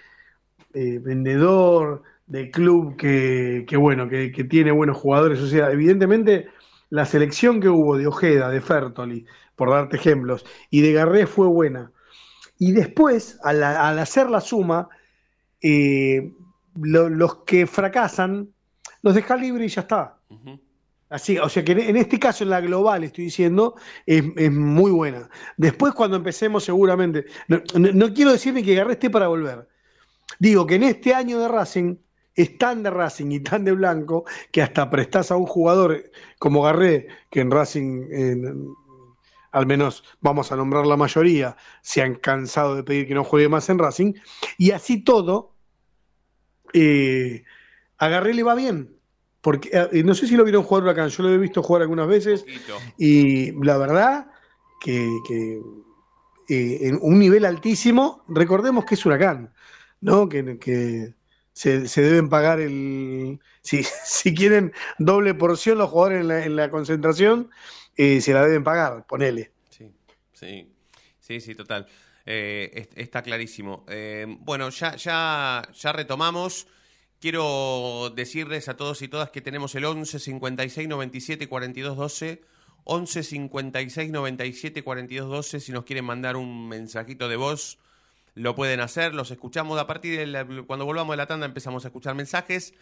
eh, vendedor, de club que, que bueno, que, tiene buenos jugadores. O sea, evidentemente la selección que hubo de Ojeda, de Fertoli, por darte ejemplos, y de Garré fue buena. Y después, al, hacer la suma, lo- los que fracasan, los deja libre y ya está. Así, o sea que en, este caso, en la global, estoy diciendo, es, muy buena. Después, cuando empecemos, seguramente. No, quiero decir ni que Garré esté para volver. Digo que en este año de Racing es tan de Racing y tan de blanco que hasta prestás a un jugador como Garré, que en Racing, al menos vamos a nombrar la mayoría, se han cansado de pedir que no juegue más en Racing, y así todo, eh, a Garré le va bien. Porque eh, no sé si lo vieron jugar Huracán, yo lo he visto jugar algunas veces, y la verdad que, que, eh, en un nivel altísimo, recordemos que es Huracán, ¿no? Que, que se, se deben pagar el. Si, si quieren doble porción los jugadores en la, en la concentración, eh, se la deben pagar, ponele. Sí, sí, sí, total. Eh, es- está clarísimo. Bueno, ya, ya, ya retomamos. Quiero decirles a todos y todas que tenemos el 11 56 97 42 12. 11 56 97 42 12. Si nos quieren mandar un mensajito de voz, lo pueden hacer. Los escuchamos a partir de la- cuando volvamos de la tanda. Empezamos a escuchar mensajes.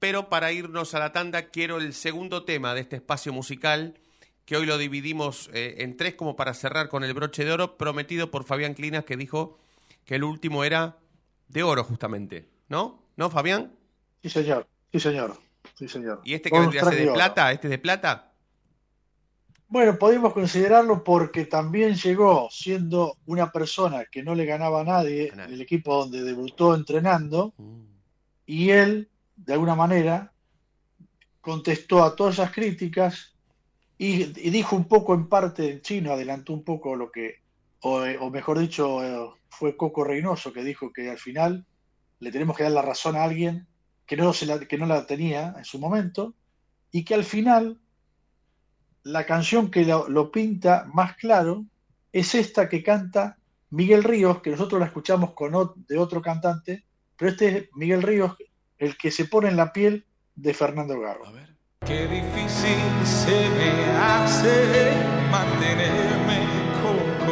Pero para irnos a la tanda, quiero el segundo tema de este espacio musical, que hoy lo dividimos eh, en tres como para cerrar con el broche de oro, prometido por Fabián Clinas, que dijo que el último era de oro, justamente. ¿No? ¿No, Fabián? Sí, señor. Sí, señor. Sí, señor. ¿Y este que vendría a ser de plata? ¿Este es de plata? Bueno, podemos considerarlo porque también llegó siendo una persona que no le ganaba a nadie en el equipo donde debutó entrenando y él, de alguna manera, contestó a todas esas críticas y, y dijo un poco en parte en chino, adelantó un poco lo que, o, eh, o mejor dicho, eh, fue Coco Reynoso que dijo que al final le tenemos que dar la razón a alguien que no, la, que no la tenía en su momento y que al final la canción que lo, pinta más claro es esta que canta Miguel Ríos, que nosotros la escuchamos con ot- de otro cantante, pero este es Miguel Ríos el que se pone en la piel de Fernando Gago. Qué difícil se me hace mantenerme con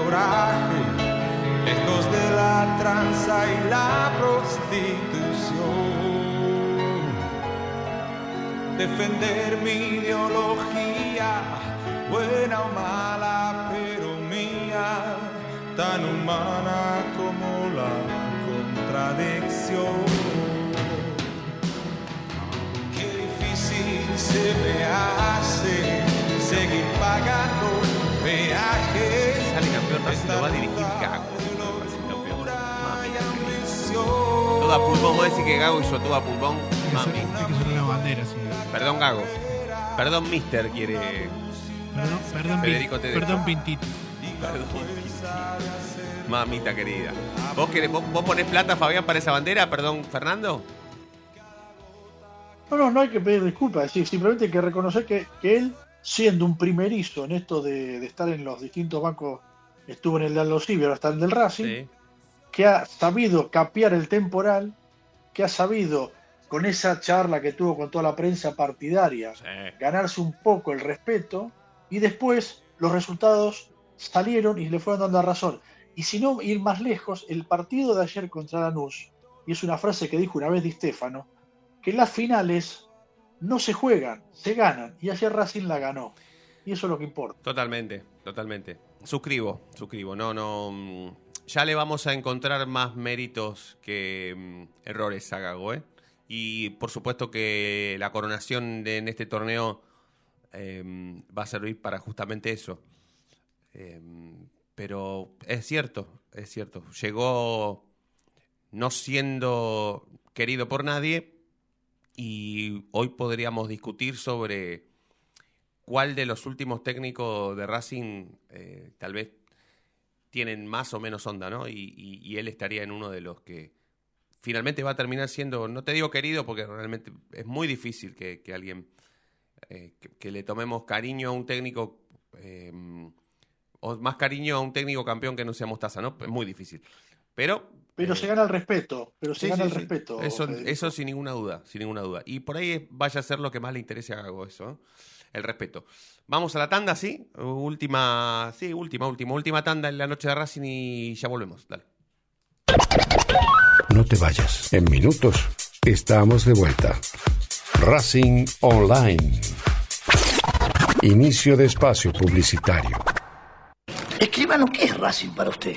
tranza y la prostitución. Defender mi ideología, buena o mala, pero mía, tan humana como la contradicción. Qué difícil se me hace seguir pagando peajes. Sale campeón lo va a dirigir. Todo a pulmón, vos decís que Gago hizo todo a pulmón. Mami. Hay que hacer una bandera, sí. Perdón, Gago. Perdón, Mister, quiere. Perdón, perdón, Federico te perdón, Pintito. Perdón. Mamita querida. ¿Vos, querés, vos, vos ponés plata, Fabián, para esa bandera? Perdón, Fernando. No, no, no hay que pedir disculpas, simplemente hay que reconocer que, que él, siendo un primerizo en esto de, de estar en los distintos bancos, estuvo en el de Aldosivi, ahora está en el del Racing, que ha sabido capear el temporal, que ha sabido, con esa charla que tuvo con toda la prensa partidaria, ganarse un poco el respeto, y después los resultados salieron y le fueron dando razón. Y si no ir más lejos, el partido de ayer contra Lanús, y es una frase que dijo una vez Di Stefano, que las finales no se juegan, se ganan, y ayer Racing la ganó. Y eso es lo que importa. Totalmente, totalmente. Suscribo, suscribo. No, no. Ya le vamos a encontrar más méritos que mm, errores a ¿eh? Y por supuesto que la coronación de- en este torneo eh, va a servir para justamente eso. Eh, pero es cierto, es cierto. Llegó no siendo querido por nadie y hoy podríamos discutir sobre cuál de los últimos técnicos de Racing eh, tal vez tienen más o menos onda, ¿no? Y, y- y él estaría en uno de los que finalmente va a terminar siendo, no te digo querido, porque realmente es muy difícil que, que alguien, eh, que, que le tomemos cariño a un técnico eh, o más cariño a un técnico campeón que no sea Mostaza, ¿no? Es muy difícil. Pero. Pero eh, se gana el respeto. Pero se sí, gana sí, el sí. respeto. Eso, eso sin ninguna duda, sin ninguna duda. Y por ahí vaya a ser lo que más le interese a Gago, eso, ¿eh? El respeto. Vamos a la tanda, ¿sí? Última, sí, última, última, última tanda en la noche de Racing y ya volvemos. Dale. No te vayas. En minutos estamos de vuelta. Racing Online. Inicio de espacio publicitario. Escribano, ¿qué es Racing para usted?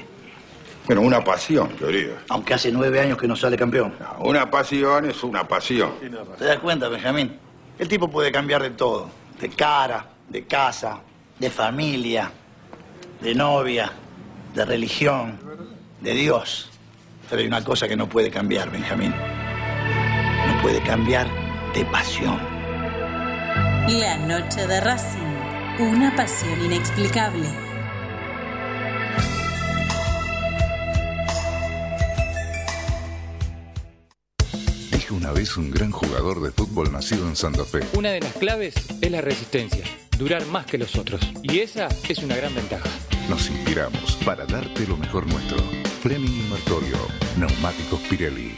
Bueno, una pasión, yo diría. Aunque hace nueve años que no sale campeón. Una pasión es una pasión. ¿Te das cuenta, Benjamín? El tipo puede cambiar de todo. De cara, de casa, de familia, de novia, de religión, de Dios. Pero hay una cosa que no puede cambiar, Benjamín. No puede cambiar de pasión. La noche de Racing. Una pasión inexplicable. Una vez un gran jugador de fútbol nacido en Santa Fe. Una de las claves es la resistencia, durar más que los otros. Y esa es una gran ventaja. Nos inspiramos para darte lo mejor nuestro. Fleming y Martorio, Neumáticos Pirelli.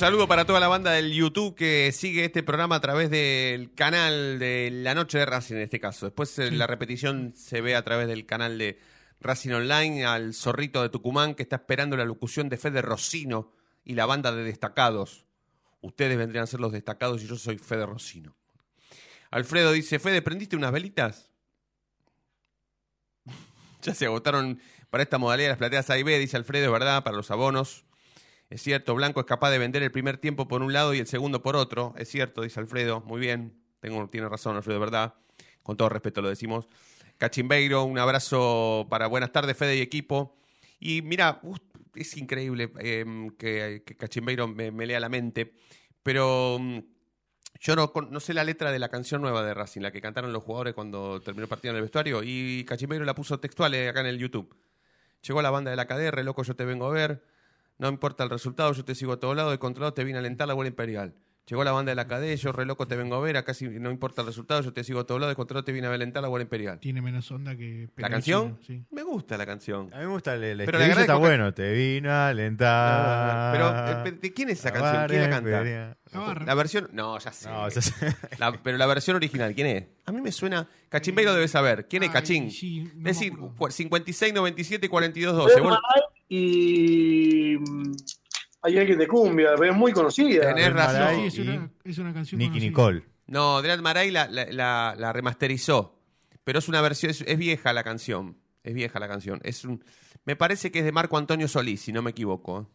Saludo para toda la banda del YouTube que sigue este programa a través del canal de La Noche de Racing en este caso. Después eh, la repetición se ve a través del canal de Racing Online, al zorrito de Tucumán que está esperando la locución de Fede Rocino y la banda de destacados. Ustedes vendrían a ser los destacados y yo soy Fede Rocino. Alfredo dice, Fede, ¿prendiste unas velitas? ya se agotaron para esta modalidad las plateas A y B, dice Alfredo, es verdad, para los abonos. Es cierto, Blanco es capaz de vender el primer tiempo por un lado y el segundo por otro. Es cierto, dice Alfredo. Muy bien. Tengo, tiene razón, Alfredo, de verdad. Con todo respeto lo decimos. Cachimbeiro, un abrazo para buenas tardes, Fede y equipo. Y mira, es increíble eh, que, Cachimbeiro me, lea la mente, pero mm, yo no, no sé la letra de la canción nueva de Racing, la que cantaron los jugadores cuando terminó el partido en el vestuario, y Cachimbeiro la puso textual eh, acá en el YouTube. Llegó la banda de la KDR, loco, yo te vengo a ver. No importa el resultado, yo te sigo a todos lados. De controlado te vine a alentar la bola imperial. Llegó la banda de la KD, yo re loco te vengo a ver. Acá si no importa el resultado, yo te sigo a todos lados. De controlado te vine a alentar la bola imperial. Tiene menos onda que. ¿La canción? Chino, sí. Me gusta la canción. A mí me gusta el, el Pero estribillo, está que- bueno. Te vino a alentar. Pero, eh, ¿de quién es esa canción? ¿Quién la canta? La. La versión. No, ya sé. No, ya sé. La- pero la versión original, ¿quién es? A mí me suena. Cachimbeiro debe saber. ¿Quién es Ay, Cachín? sí, no me decir, acuerdo. cu- 56, 97, 42, 12. Vos- Y mm, hay alguien de cumbia, pero es muy conocida. Tenés razón. Sí, es una, es una canción. Nicky conocida. Nicole. No, Adrián Maray la, la, la- la remasterizó. Pero es una versión, es, es vieja la canción. Es vieja la canción. Es un, me parece que es de Marco Antonio Solís, si no me equivoco.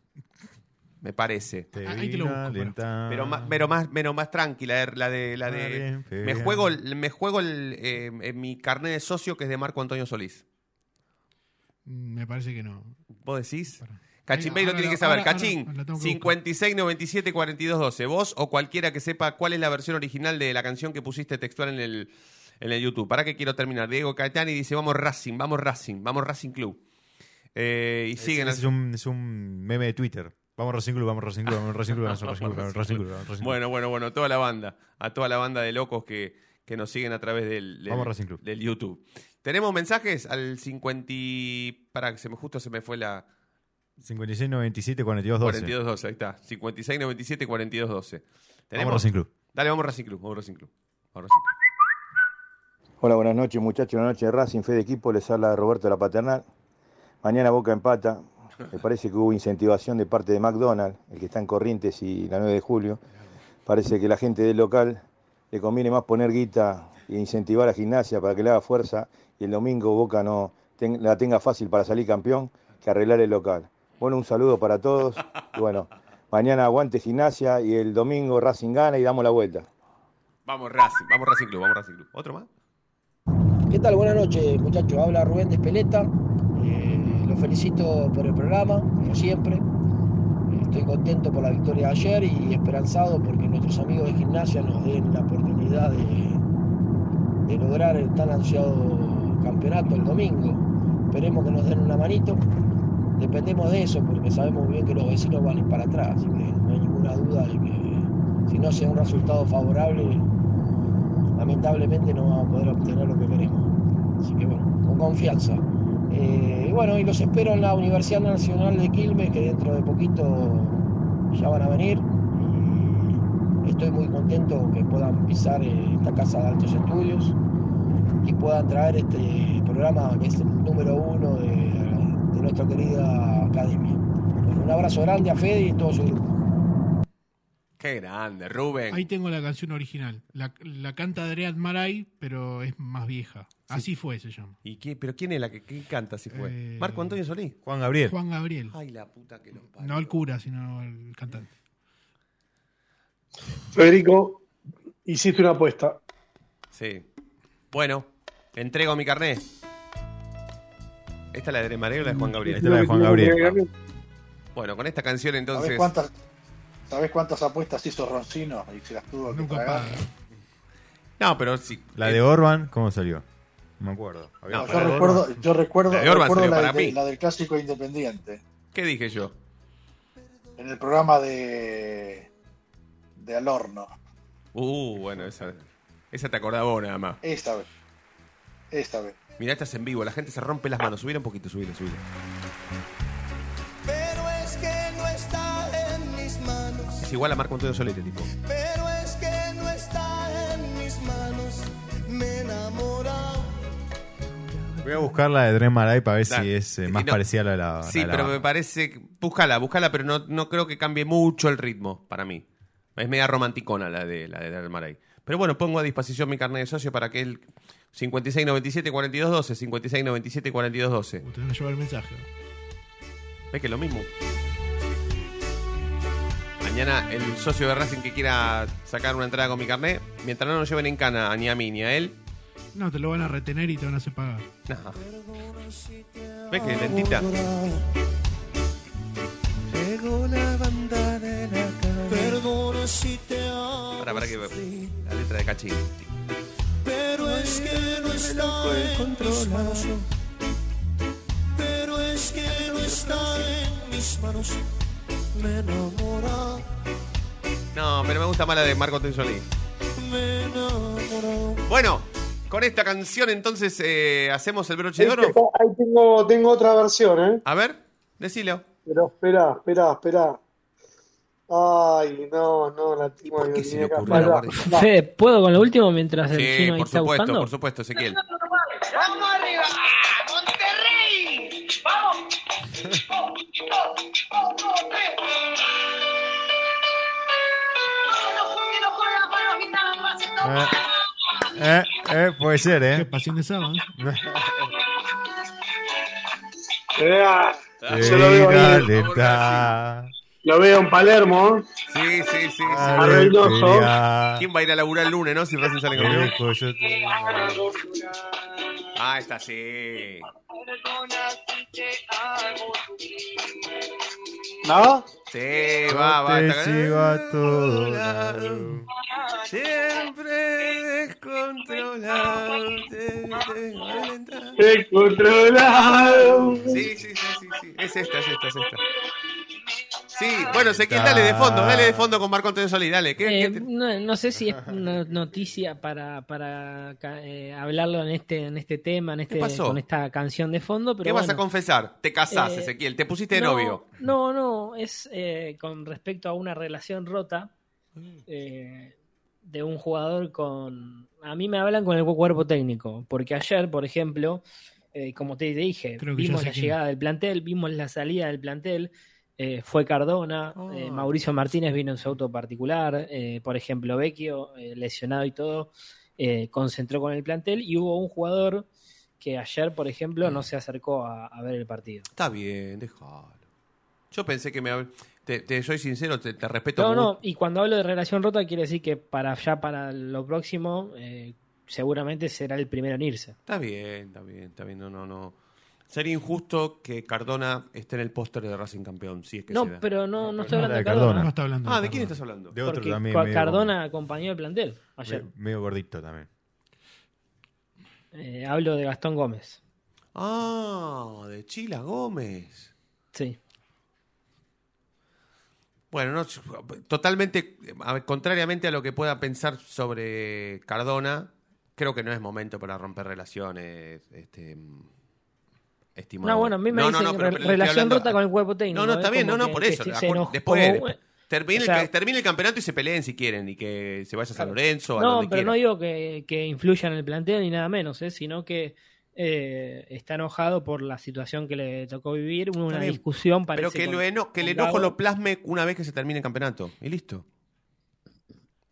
Me parece. Ah, ahí te lo busco, pero-. Pero más, pero más, pero más tranquila, eh, la de, la de. Me juego, me juego el, eh, en mi carnet de socio que es de Marco Antonio Solís. Mm, Me parece que no. ¿Vos decís? Ahora- Cachimbeiro ahora- tiene que saber. Cachín, ahora la tengo que buscar. 56 97 42 12. Vos o cualquiera que sepa cuál es la versión original de la canción que pusiste textual en el, en el YouTube. ¿Para qué quiero terminar? Diego Caetani dice: Vamos Racing, vamos Racing, vamos Racing Club. Eh, y Es, siguen es un, es un meme de Twitter. Vamos Racing Club, vamos Racing Club, vamos Racing Club, vamos Racing Club, vamos Racing Club. Bueno, bueno, bueno, toda la banda, a toda la banda de locos que, que nos siguen a través del, Vamos, del YouTube. ¿Tenemos mensajes al 50 y... Para que se me justo se me fue la 56, 97, 42, 12. 42 12, ahí está. 56 97 42 12. Vamos Racing Club. Dale, vamos Racing Club, vamos Racing Club. Vamos Racing Club. Hola, buenas noches muchachos, buenas noches de Racing, Fe de Equipo, les habla Roberto de la Paternal. Mañana Boca empata, me parece que hubo incentivación de parte de McDonald's, el que está en Corrientes y la 9 de julio. Parece que la gente del local le conviene más poner guita e incentivar a gimnasia para que le haga fuerza y el domingo Boca no ten- la tenga fácil para salir campeón que arreglar el local. Bueno, un saludo para todos y bueno, mañana aguante gimnasia y el domingo Racing gana y damos la vuelta. Vamos Racing, vamos Racing Club, vamos Racing Club. ¿Otro más? ¿Qué tal? Buenas noches, muchachos. Habla Rubén de Espeleta. Eh, los felicito por el programa, como siempre. Estoy contento por la victoria de ayer y esperanzado porque nuestros amigos de gimnasia nos den la oportunidad de, de lograr el tan ansiado campeonato el domingo. Esperemos que nos den una manito. Dependemos de eso porque sabemos bien que los vecinos van a ir para atrás, así que no hay ninguna duda de que si no sea un resultado favorable, lamentablemente no vamos a poder obtener lo que queremos. Así que bueno, con confianza. Eh, y bueno, y los espero en la Universidad Nacional de Quilmes, que dentro de poquito ya van a venir. Estoy muy contento que puedan pisar eh, esta casa de altos estudios y puedan traer este programa que es el número uno de, de nuestra querida academia. Bueno, un abrazo grande a Fede y a todo su grupo. Qué grande, Rubén. Ahí tengo la canción original. La, la canta Adrián Maray, pero es más vieja. Así fue, se llama. ¿Y qué, ¿Pero quién es la que quién canta si fue? Eh, ¿Marco Antonio Solís? Juan Gabriel. Juan Gabriel. Ay, la puta que lo parió. No el cura, sino el cantante. Federico, hiciste una apuesta. Sí. Bueno, entrego mi carnet. ¿Esta es la de Mareo o la de Juan Gabriel? Esta es la de Juan Gabriel. Bueno, con esta canción entonces. ¿Sabés cuántas, ¿Sabés cuántas apuestas hizo Roncino y se las tuvo que Nunca pagar? paga. No, pero sí. La de Orban, ¿cómo salió? No me acuerdo. No, Yo recuerdo, yo recuerdo, La de Orban recuerdo salió la, para de- mí. la del clásico independiente. ¿Qué dije yo? En el programa de de Al Horno. Uh, bueno, esa, esa te acordás vos nada más. Esta vez. Esta vez. Mirá, estás en vivo, la gente se rompe las manos. Subir un poquito, subir, subir. Pero es que no está en mis manos. Es igual a Marco Antonio Solete, tipo. Pero es que no está en mis manos. Me enamorado. Voy a buscar la de Dre Maray para ver Dale. si es eh, más no- parecida a la de la. Sí, la de la pero me parece. Búscala, búscala, pero no, no creo que cambie mucho el ritmo para mí. Es media romanticona la de la de Del Maray. Pero bueno, pongo a disposición mi carnet de socio para que el 56 97 42 12, 56 97 42 12. Te van a llevar el mensaje. ¿Ves que es lo mismo? Mañana el socio de Racing que quiera sacar una entrada con mi carnet, mientras no nos lleven en cana ni a mí ni a él. No, te lo van a retener y te van a hacer pagar. No. ¿Ves que lentita? Llegó la banda Para, para que la letra de Cachín. Pero es que no está en mis manos. Pero es que no está en mis manos. Me enamora, No, pero me gusta más la de Marco me enamora. Bueno, con esta canción entonces eh, hacemos el broche de oro. Ahí tengo, tengo otra versión, ¿eh? A ver, decilo. Pero espera, espera, espera. Ay, no, no, la tengo ¿Por qué se le ocurrió a la guardia? Fede, ¿puedo con lo último mientras el Sí, chino por está supuesto, buscando? por supuesto, Ezequiel. ¡Vamos arriba! ¡Monterrey! ¡Vamos! Eh, eh, eh, puede ser, Qué ¿eh? pasión de sábado. Esperá, yo lo veo ahí. Lo veo en Palermo. Sí, sí, sí. A sí. ver, Reynoso. quería- ¿Quién va a ir a laburar el lunes, no? Si Racing sale te- Ah, está sí. ¿No? Sí, va, va. Te sigo a todo lado. Siempre descontrolado. Descontrolado. Sí, sí, sí, sí, sí. Es esta, es esta, es esta. Sí, bueno, Ezequiel, dale de fondo, dale de fondo con Marco Antonio Solís, dale. ¿Qué, Eh, qué te- no, no sé si es una noticia para, para eh, hablarlo en este, en este tema, en este, pasó? con esta canción de fondo. Pero ¿Qué vas a confesar? Te casás, Eh, Ezequiel, te pusiste de no, novio. No, no, es eh, con respecto a una relación rota eh, de un jugador con... A mí me hablan con el cuerpo técnico, porque ayer, por ejemplo, eh, como te dije, vimos la quién. llegada del plantel, vimos la salida del plantel, eh, fue Cardona, eh, Ah. Mauricio Martínez vino en su auto particular, eh, por ejemplo, Vecchio, eh, lesionado y todo, eh, concentró con el plantel y hubo un jugador que ayer, por ejemplo, Mm. no se acercó a, a ver el partido. Está bien, déjalo. Yo pensé que me... Te, te soy sincero, te, te respeto. No, no, y cuando hablo de relación rota quiere decir que para ya para lo próximo eh, seguramente será el primero en irse. Está bien, está bien, está bien. No, no, no. Sería injusto que Cardona esté en el póster de Racing Campeón, si es que se No, da. pero no, no estoy no, hablando de Cardona. Cardona. No está hablando. Ah, de ¿de quién estás hablando? De otro Porque también. Ca- medio- Cardona acompañó el plantel ayer. me- Medio gordito también. Eh, hablo de Gastón Gómez. Ah, de Chila Gómez. Sí. Bueno, no, totalmente, a ver, contrariamente a lo que pueda pensar sobre Cardona, creo que no es momento para romper relaciones. Este, estimado. No, bueno, a mí me No, no, dicen no, pero- re- pero estoy relación rota con el cuerpo técnico. No, no, ¿eh? está bien, no, no, por eso. después, termine, o sea- el, termine el campeonato y se peleen si quieren y que se vaya a San Lorenzo a No, donde pero quiera. no digo que, que influya en el plantel ni nada menos, ¿eh? sino que eh, está enojado por la situación que le tocó vivir, una discusión Pero parece que, con- lo eno- que el enojo lo plasme una vez que se termine el campeonato. Y listo.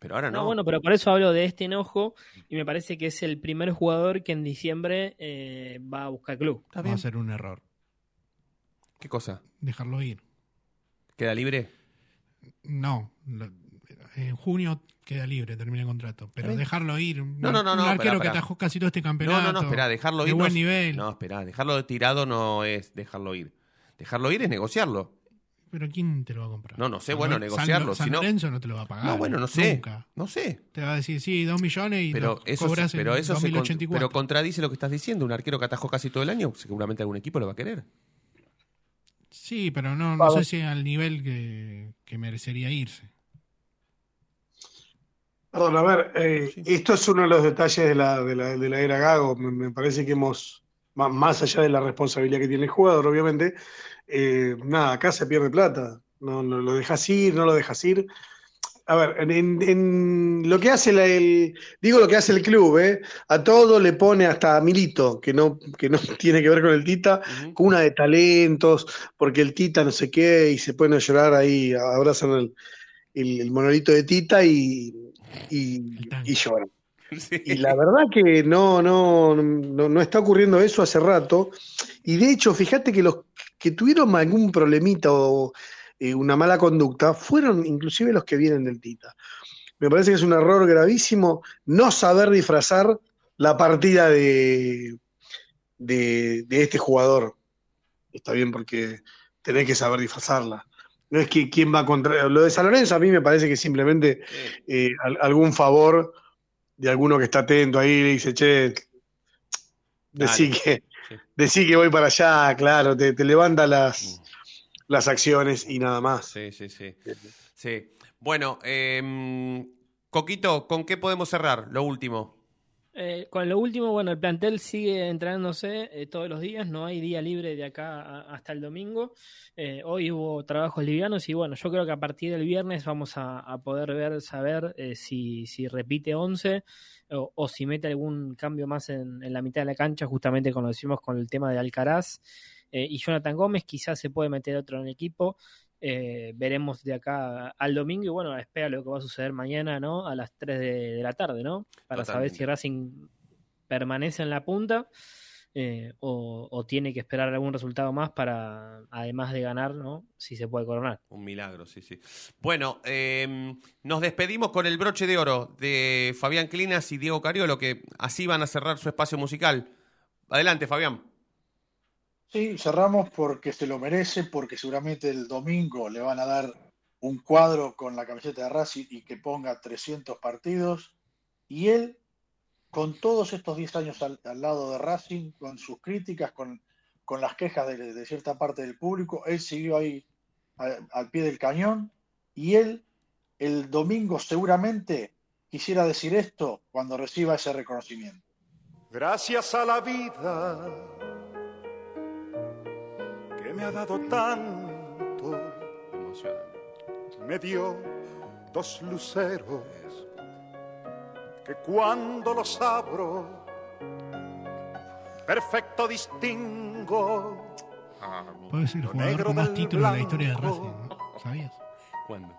Pero ahora no. No, bueno, pero por eso hablo de este enojo y me parece que es el primer jugador que en diciembre eh, va a buscar club. Está Va a ser un error. ¿Qué cosa? Dejarlo ir. ¿Queda libre? No. lo- En junio queda libre, termina el contrato. Pero dejarlo ir. No, no, no, Un no, arquero esperá, que esperá. atajó casi todo este campeonato. No, no, no, espera, dejarlo de ir. buen no, nivel. No, espera, dejarlo de tirado no es dejarlo ir. Dejarlo ir es negociarlo. Pero ¿quién te lo va a comprar? No, no sé, San bueno, San- negociarlo. San si no, Lorenzo no te lo va a pagar. no, bueno, no sé. Nunca. No sé. Te va a decir, sí, dos millones y Pero eso, cobras se- pero en eso se con- 2084. pero contradice lo que estás diciendo. Un arquero que atajó casi todo el año, seguramente algún equipo lo va a querer. Sí, pero no, no sé si al nivel que, que merecería irse. Perdón, a ver, eh, esto es uno de los detalles de la, de la, de la era Gago. Me, me parece que hemos, más allá de la responsabilidad que tiene el jugador, obviamente, eh, nada, acá se pierde plata. No, no lo dejas ir, no lo dejas ir. A ver, en, en- en lo que hace la- el, digo lo que hace el club, ¿eh? A todo le pone hasta a Milito, que no, que no tiene que ver con el Tita, con una de talentos, porque el Tita no sé qué, y se ponen a llorar ahí, abrazan el, el, el monolito de Tita y, y, y lloran. Y la verdad que no, no, no, no está ocurriendo eso hace rato. Y de hecho, fíjate que los que tuvieron algún problemita o eh, una mala conducta fueron inclusive los que vienen del Tita. Me parece que es un error gravísimo no saber disfrazar la partida de, de, de este jugador. Está bien porque tenés que saber disfrazarla. No es que quién va contra. Lo de San Lorenzo a mí me parece que simplemente eh, al- algún favor de alguno que está atento ahí le dice, che, decí que, decí que voy para allá, claro, te, te levanta las, las acciones y nada más. Sí, sí, sí. Sí. Bueno, em, Coquito, ¿con qué podemos cerrar? Lo último. Eh, con lo último, bueno, el plantel sigue entrenándose eh, todos los días, no hay día libre de acá hasta el domingo. Eh, hoy hubo trabajos livianos y bueno, yo creo que a partir del viernes vamos a, poder ver, saber eh, si, si repite 11 o, o si mete algún cambio más en, en la mitad de la cancha, justamente como decimos con el tema de Alcaraz y Jonathan Gómez, quizás se puede meter otro en el equipo. Eh, veremos de acá al domingo y bueno, espera lo que va a suceder mañana, ¿no? A las 3 de, de la tarde, ¿no? Para saber si Racing permanece en la punta eh, o, o tiene que esperar algún resultado más para, además de ganar, ¿no? Si se puede coronar. Un milagro, sí, sí. Bueno, em, nos despedimos con el broche de oro de Fabián Clinas y Diego Cariolo, que así van a cerrar su espacio musical. Adelante, Fabián. Sí, cerramos porque se lo merece, porque seguramente el domingo le van a dar un cuadro con la camiseta de Racing y que ponga 300 partidos. Y él, con todos estos 10 años al, al lado de Racing, con sus críticas, con, con las quejas de, de cierta parte del público, él siguió ahí al pie del cañón. Y él, el domingo seguramente, quisiera decir esto cuando reciba ese reconocimiento. Gracias a la vida me ha dado tanto, me dio dos luceros que cuando los abro, perfecto distingo. Puede ser el jugador negro con más del títulos de la historia de blanco. Racing, ¿no? ¿sabías? ¿Cuándo?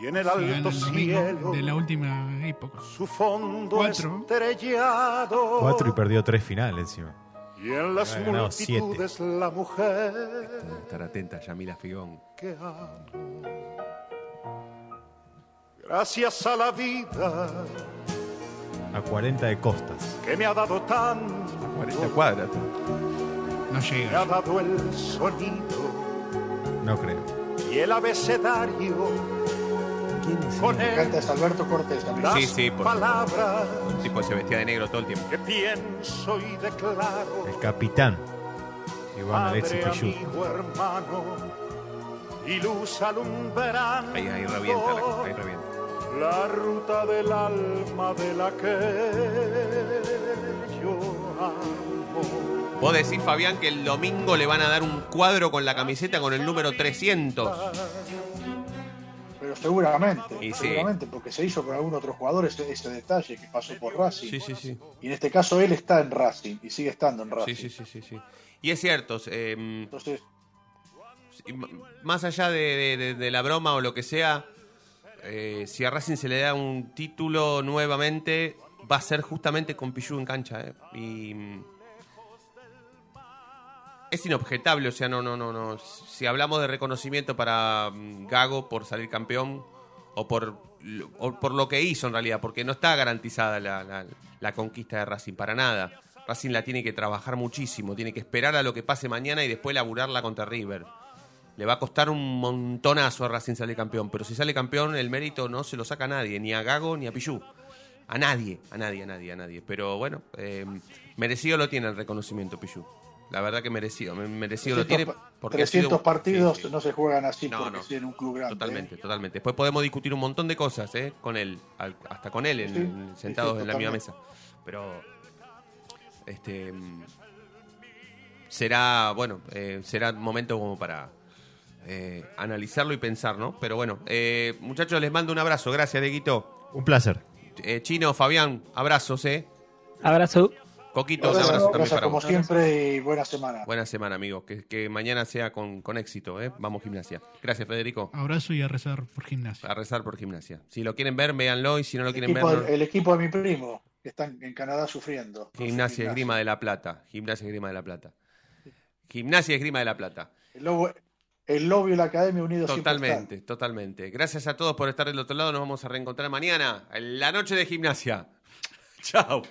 Y en el Sí, alto domingo cielo, de la última época. su fondo Cuatro. estrellado. Cuatro y perdió tres finales encima. Y en las ganado siete. multitudes la mujer Estar atenta, Yamila Figón. que amo. Gracias a la vida A 40 de costas. que me ha dado tanto, 40 cuadras. No me ha llega. dado el sonido No creo. y el abecedario. Con Me él encanta es Alberto Cortés también. Sí, sí, por palabras Un tipo que se vestía de negro todo el tiempo. que pienso y declaro. El capitán. Iván Alexis amigo, hermano, y luz alumbrando Ahí, ahí revienta, la- ahí revienta. la ruta del alma de la que yo amo. Vos decís, Fabián, que el domingo le van a dar un cuadro con la camiseta con el número 300. Pero seguramente, Y sí. seguramente, porque se hizo con algún otro jugador ese, ese detalle que pasó por Racing. Sí, sí, sí. Y en este caso él está en Racing y sigue estando en Racing. Sí, sí, sí, sí, sí. Y es cierto, eh, Entonces, más allá de, de- de- de la broma o lo que sea, eh, si a Racing se le da un título nuevamente, va a ser justamente con Pichu en cancha. eh. Y mm, es inobjetable, o sea, no, no, no, no. Si hablamos de reconocimiento para mm, Gago por salir campeón o por, por lo que hizo en realidad, porque no está garantizada la, la- la conquista de Racing para nada. Racing la tiene que trabajar muchísimo, tiene que esperar a lo que pase mañana y después laburarla contra River. Le va a costar un montonazo a Racing salir campeón, pero si sale campeón el mérito no se lo saca a nadie, ni a Gago ni a Pichu. A nadie, a nadie, a nadie, a nadie. Pero bueno, eh, merecido lo tiene el reconocimiento Pichu. La verdad que merecido, me- merecido lo tiene 300 porque ha sido 300 un- partidos sí, sí. no se juegan así No, porque no. sí en un club grande. Totalmente, ¿eh? totalmente. Después podemos discutir un montón de cosas, ¿eh? Con él, al- hasta con él, en- Sí, en- sí, sentados sí, en la misma mesa. Pero, este, será, bueno, eh, será momento como para eh, analizarlo y pensar, ¿no? Pero bueno, eh, muchachos, les mando un abrazo. Gracias, Deguito. Un placer. Eh, Chino, Fabián, abrazos, ¿eh? Abrazo. Coquito, un Gracias, abrazo también gracias para como vos. siempre y buena semana. Buena semana, amigos. Que, que mañana sea con, con éxito, ¿eh? Vamos, gimnasia. Gracias, Federico. Abrazo y a rezar por gimnasia. A rezar por gimnasia. Si lo quieren ver, véanlo. Y si no lo El quieren equipo, ver, no- el equipo de mi primo, que está en Canadá sufriendo. Gimnasia Esgrima de la Plata. Gimnasia Esgrima de la Plata. Gimnasia Esgrima de la Plata. El lobo, el lobby y la academia unidos siempre están. Totalmente, totalmente. Gracias a todos por estar del otro lado. Nos vamos a reencontrar mañana, en la noche de gimnasia. Chao.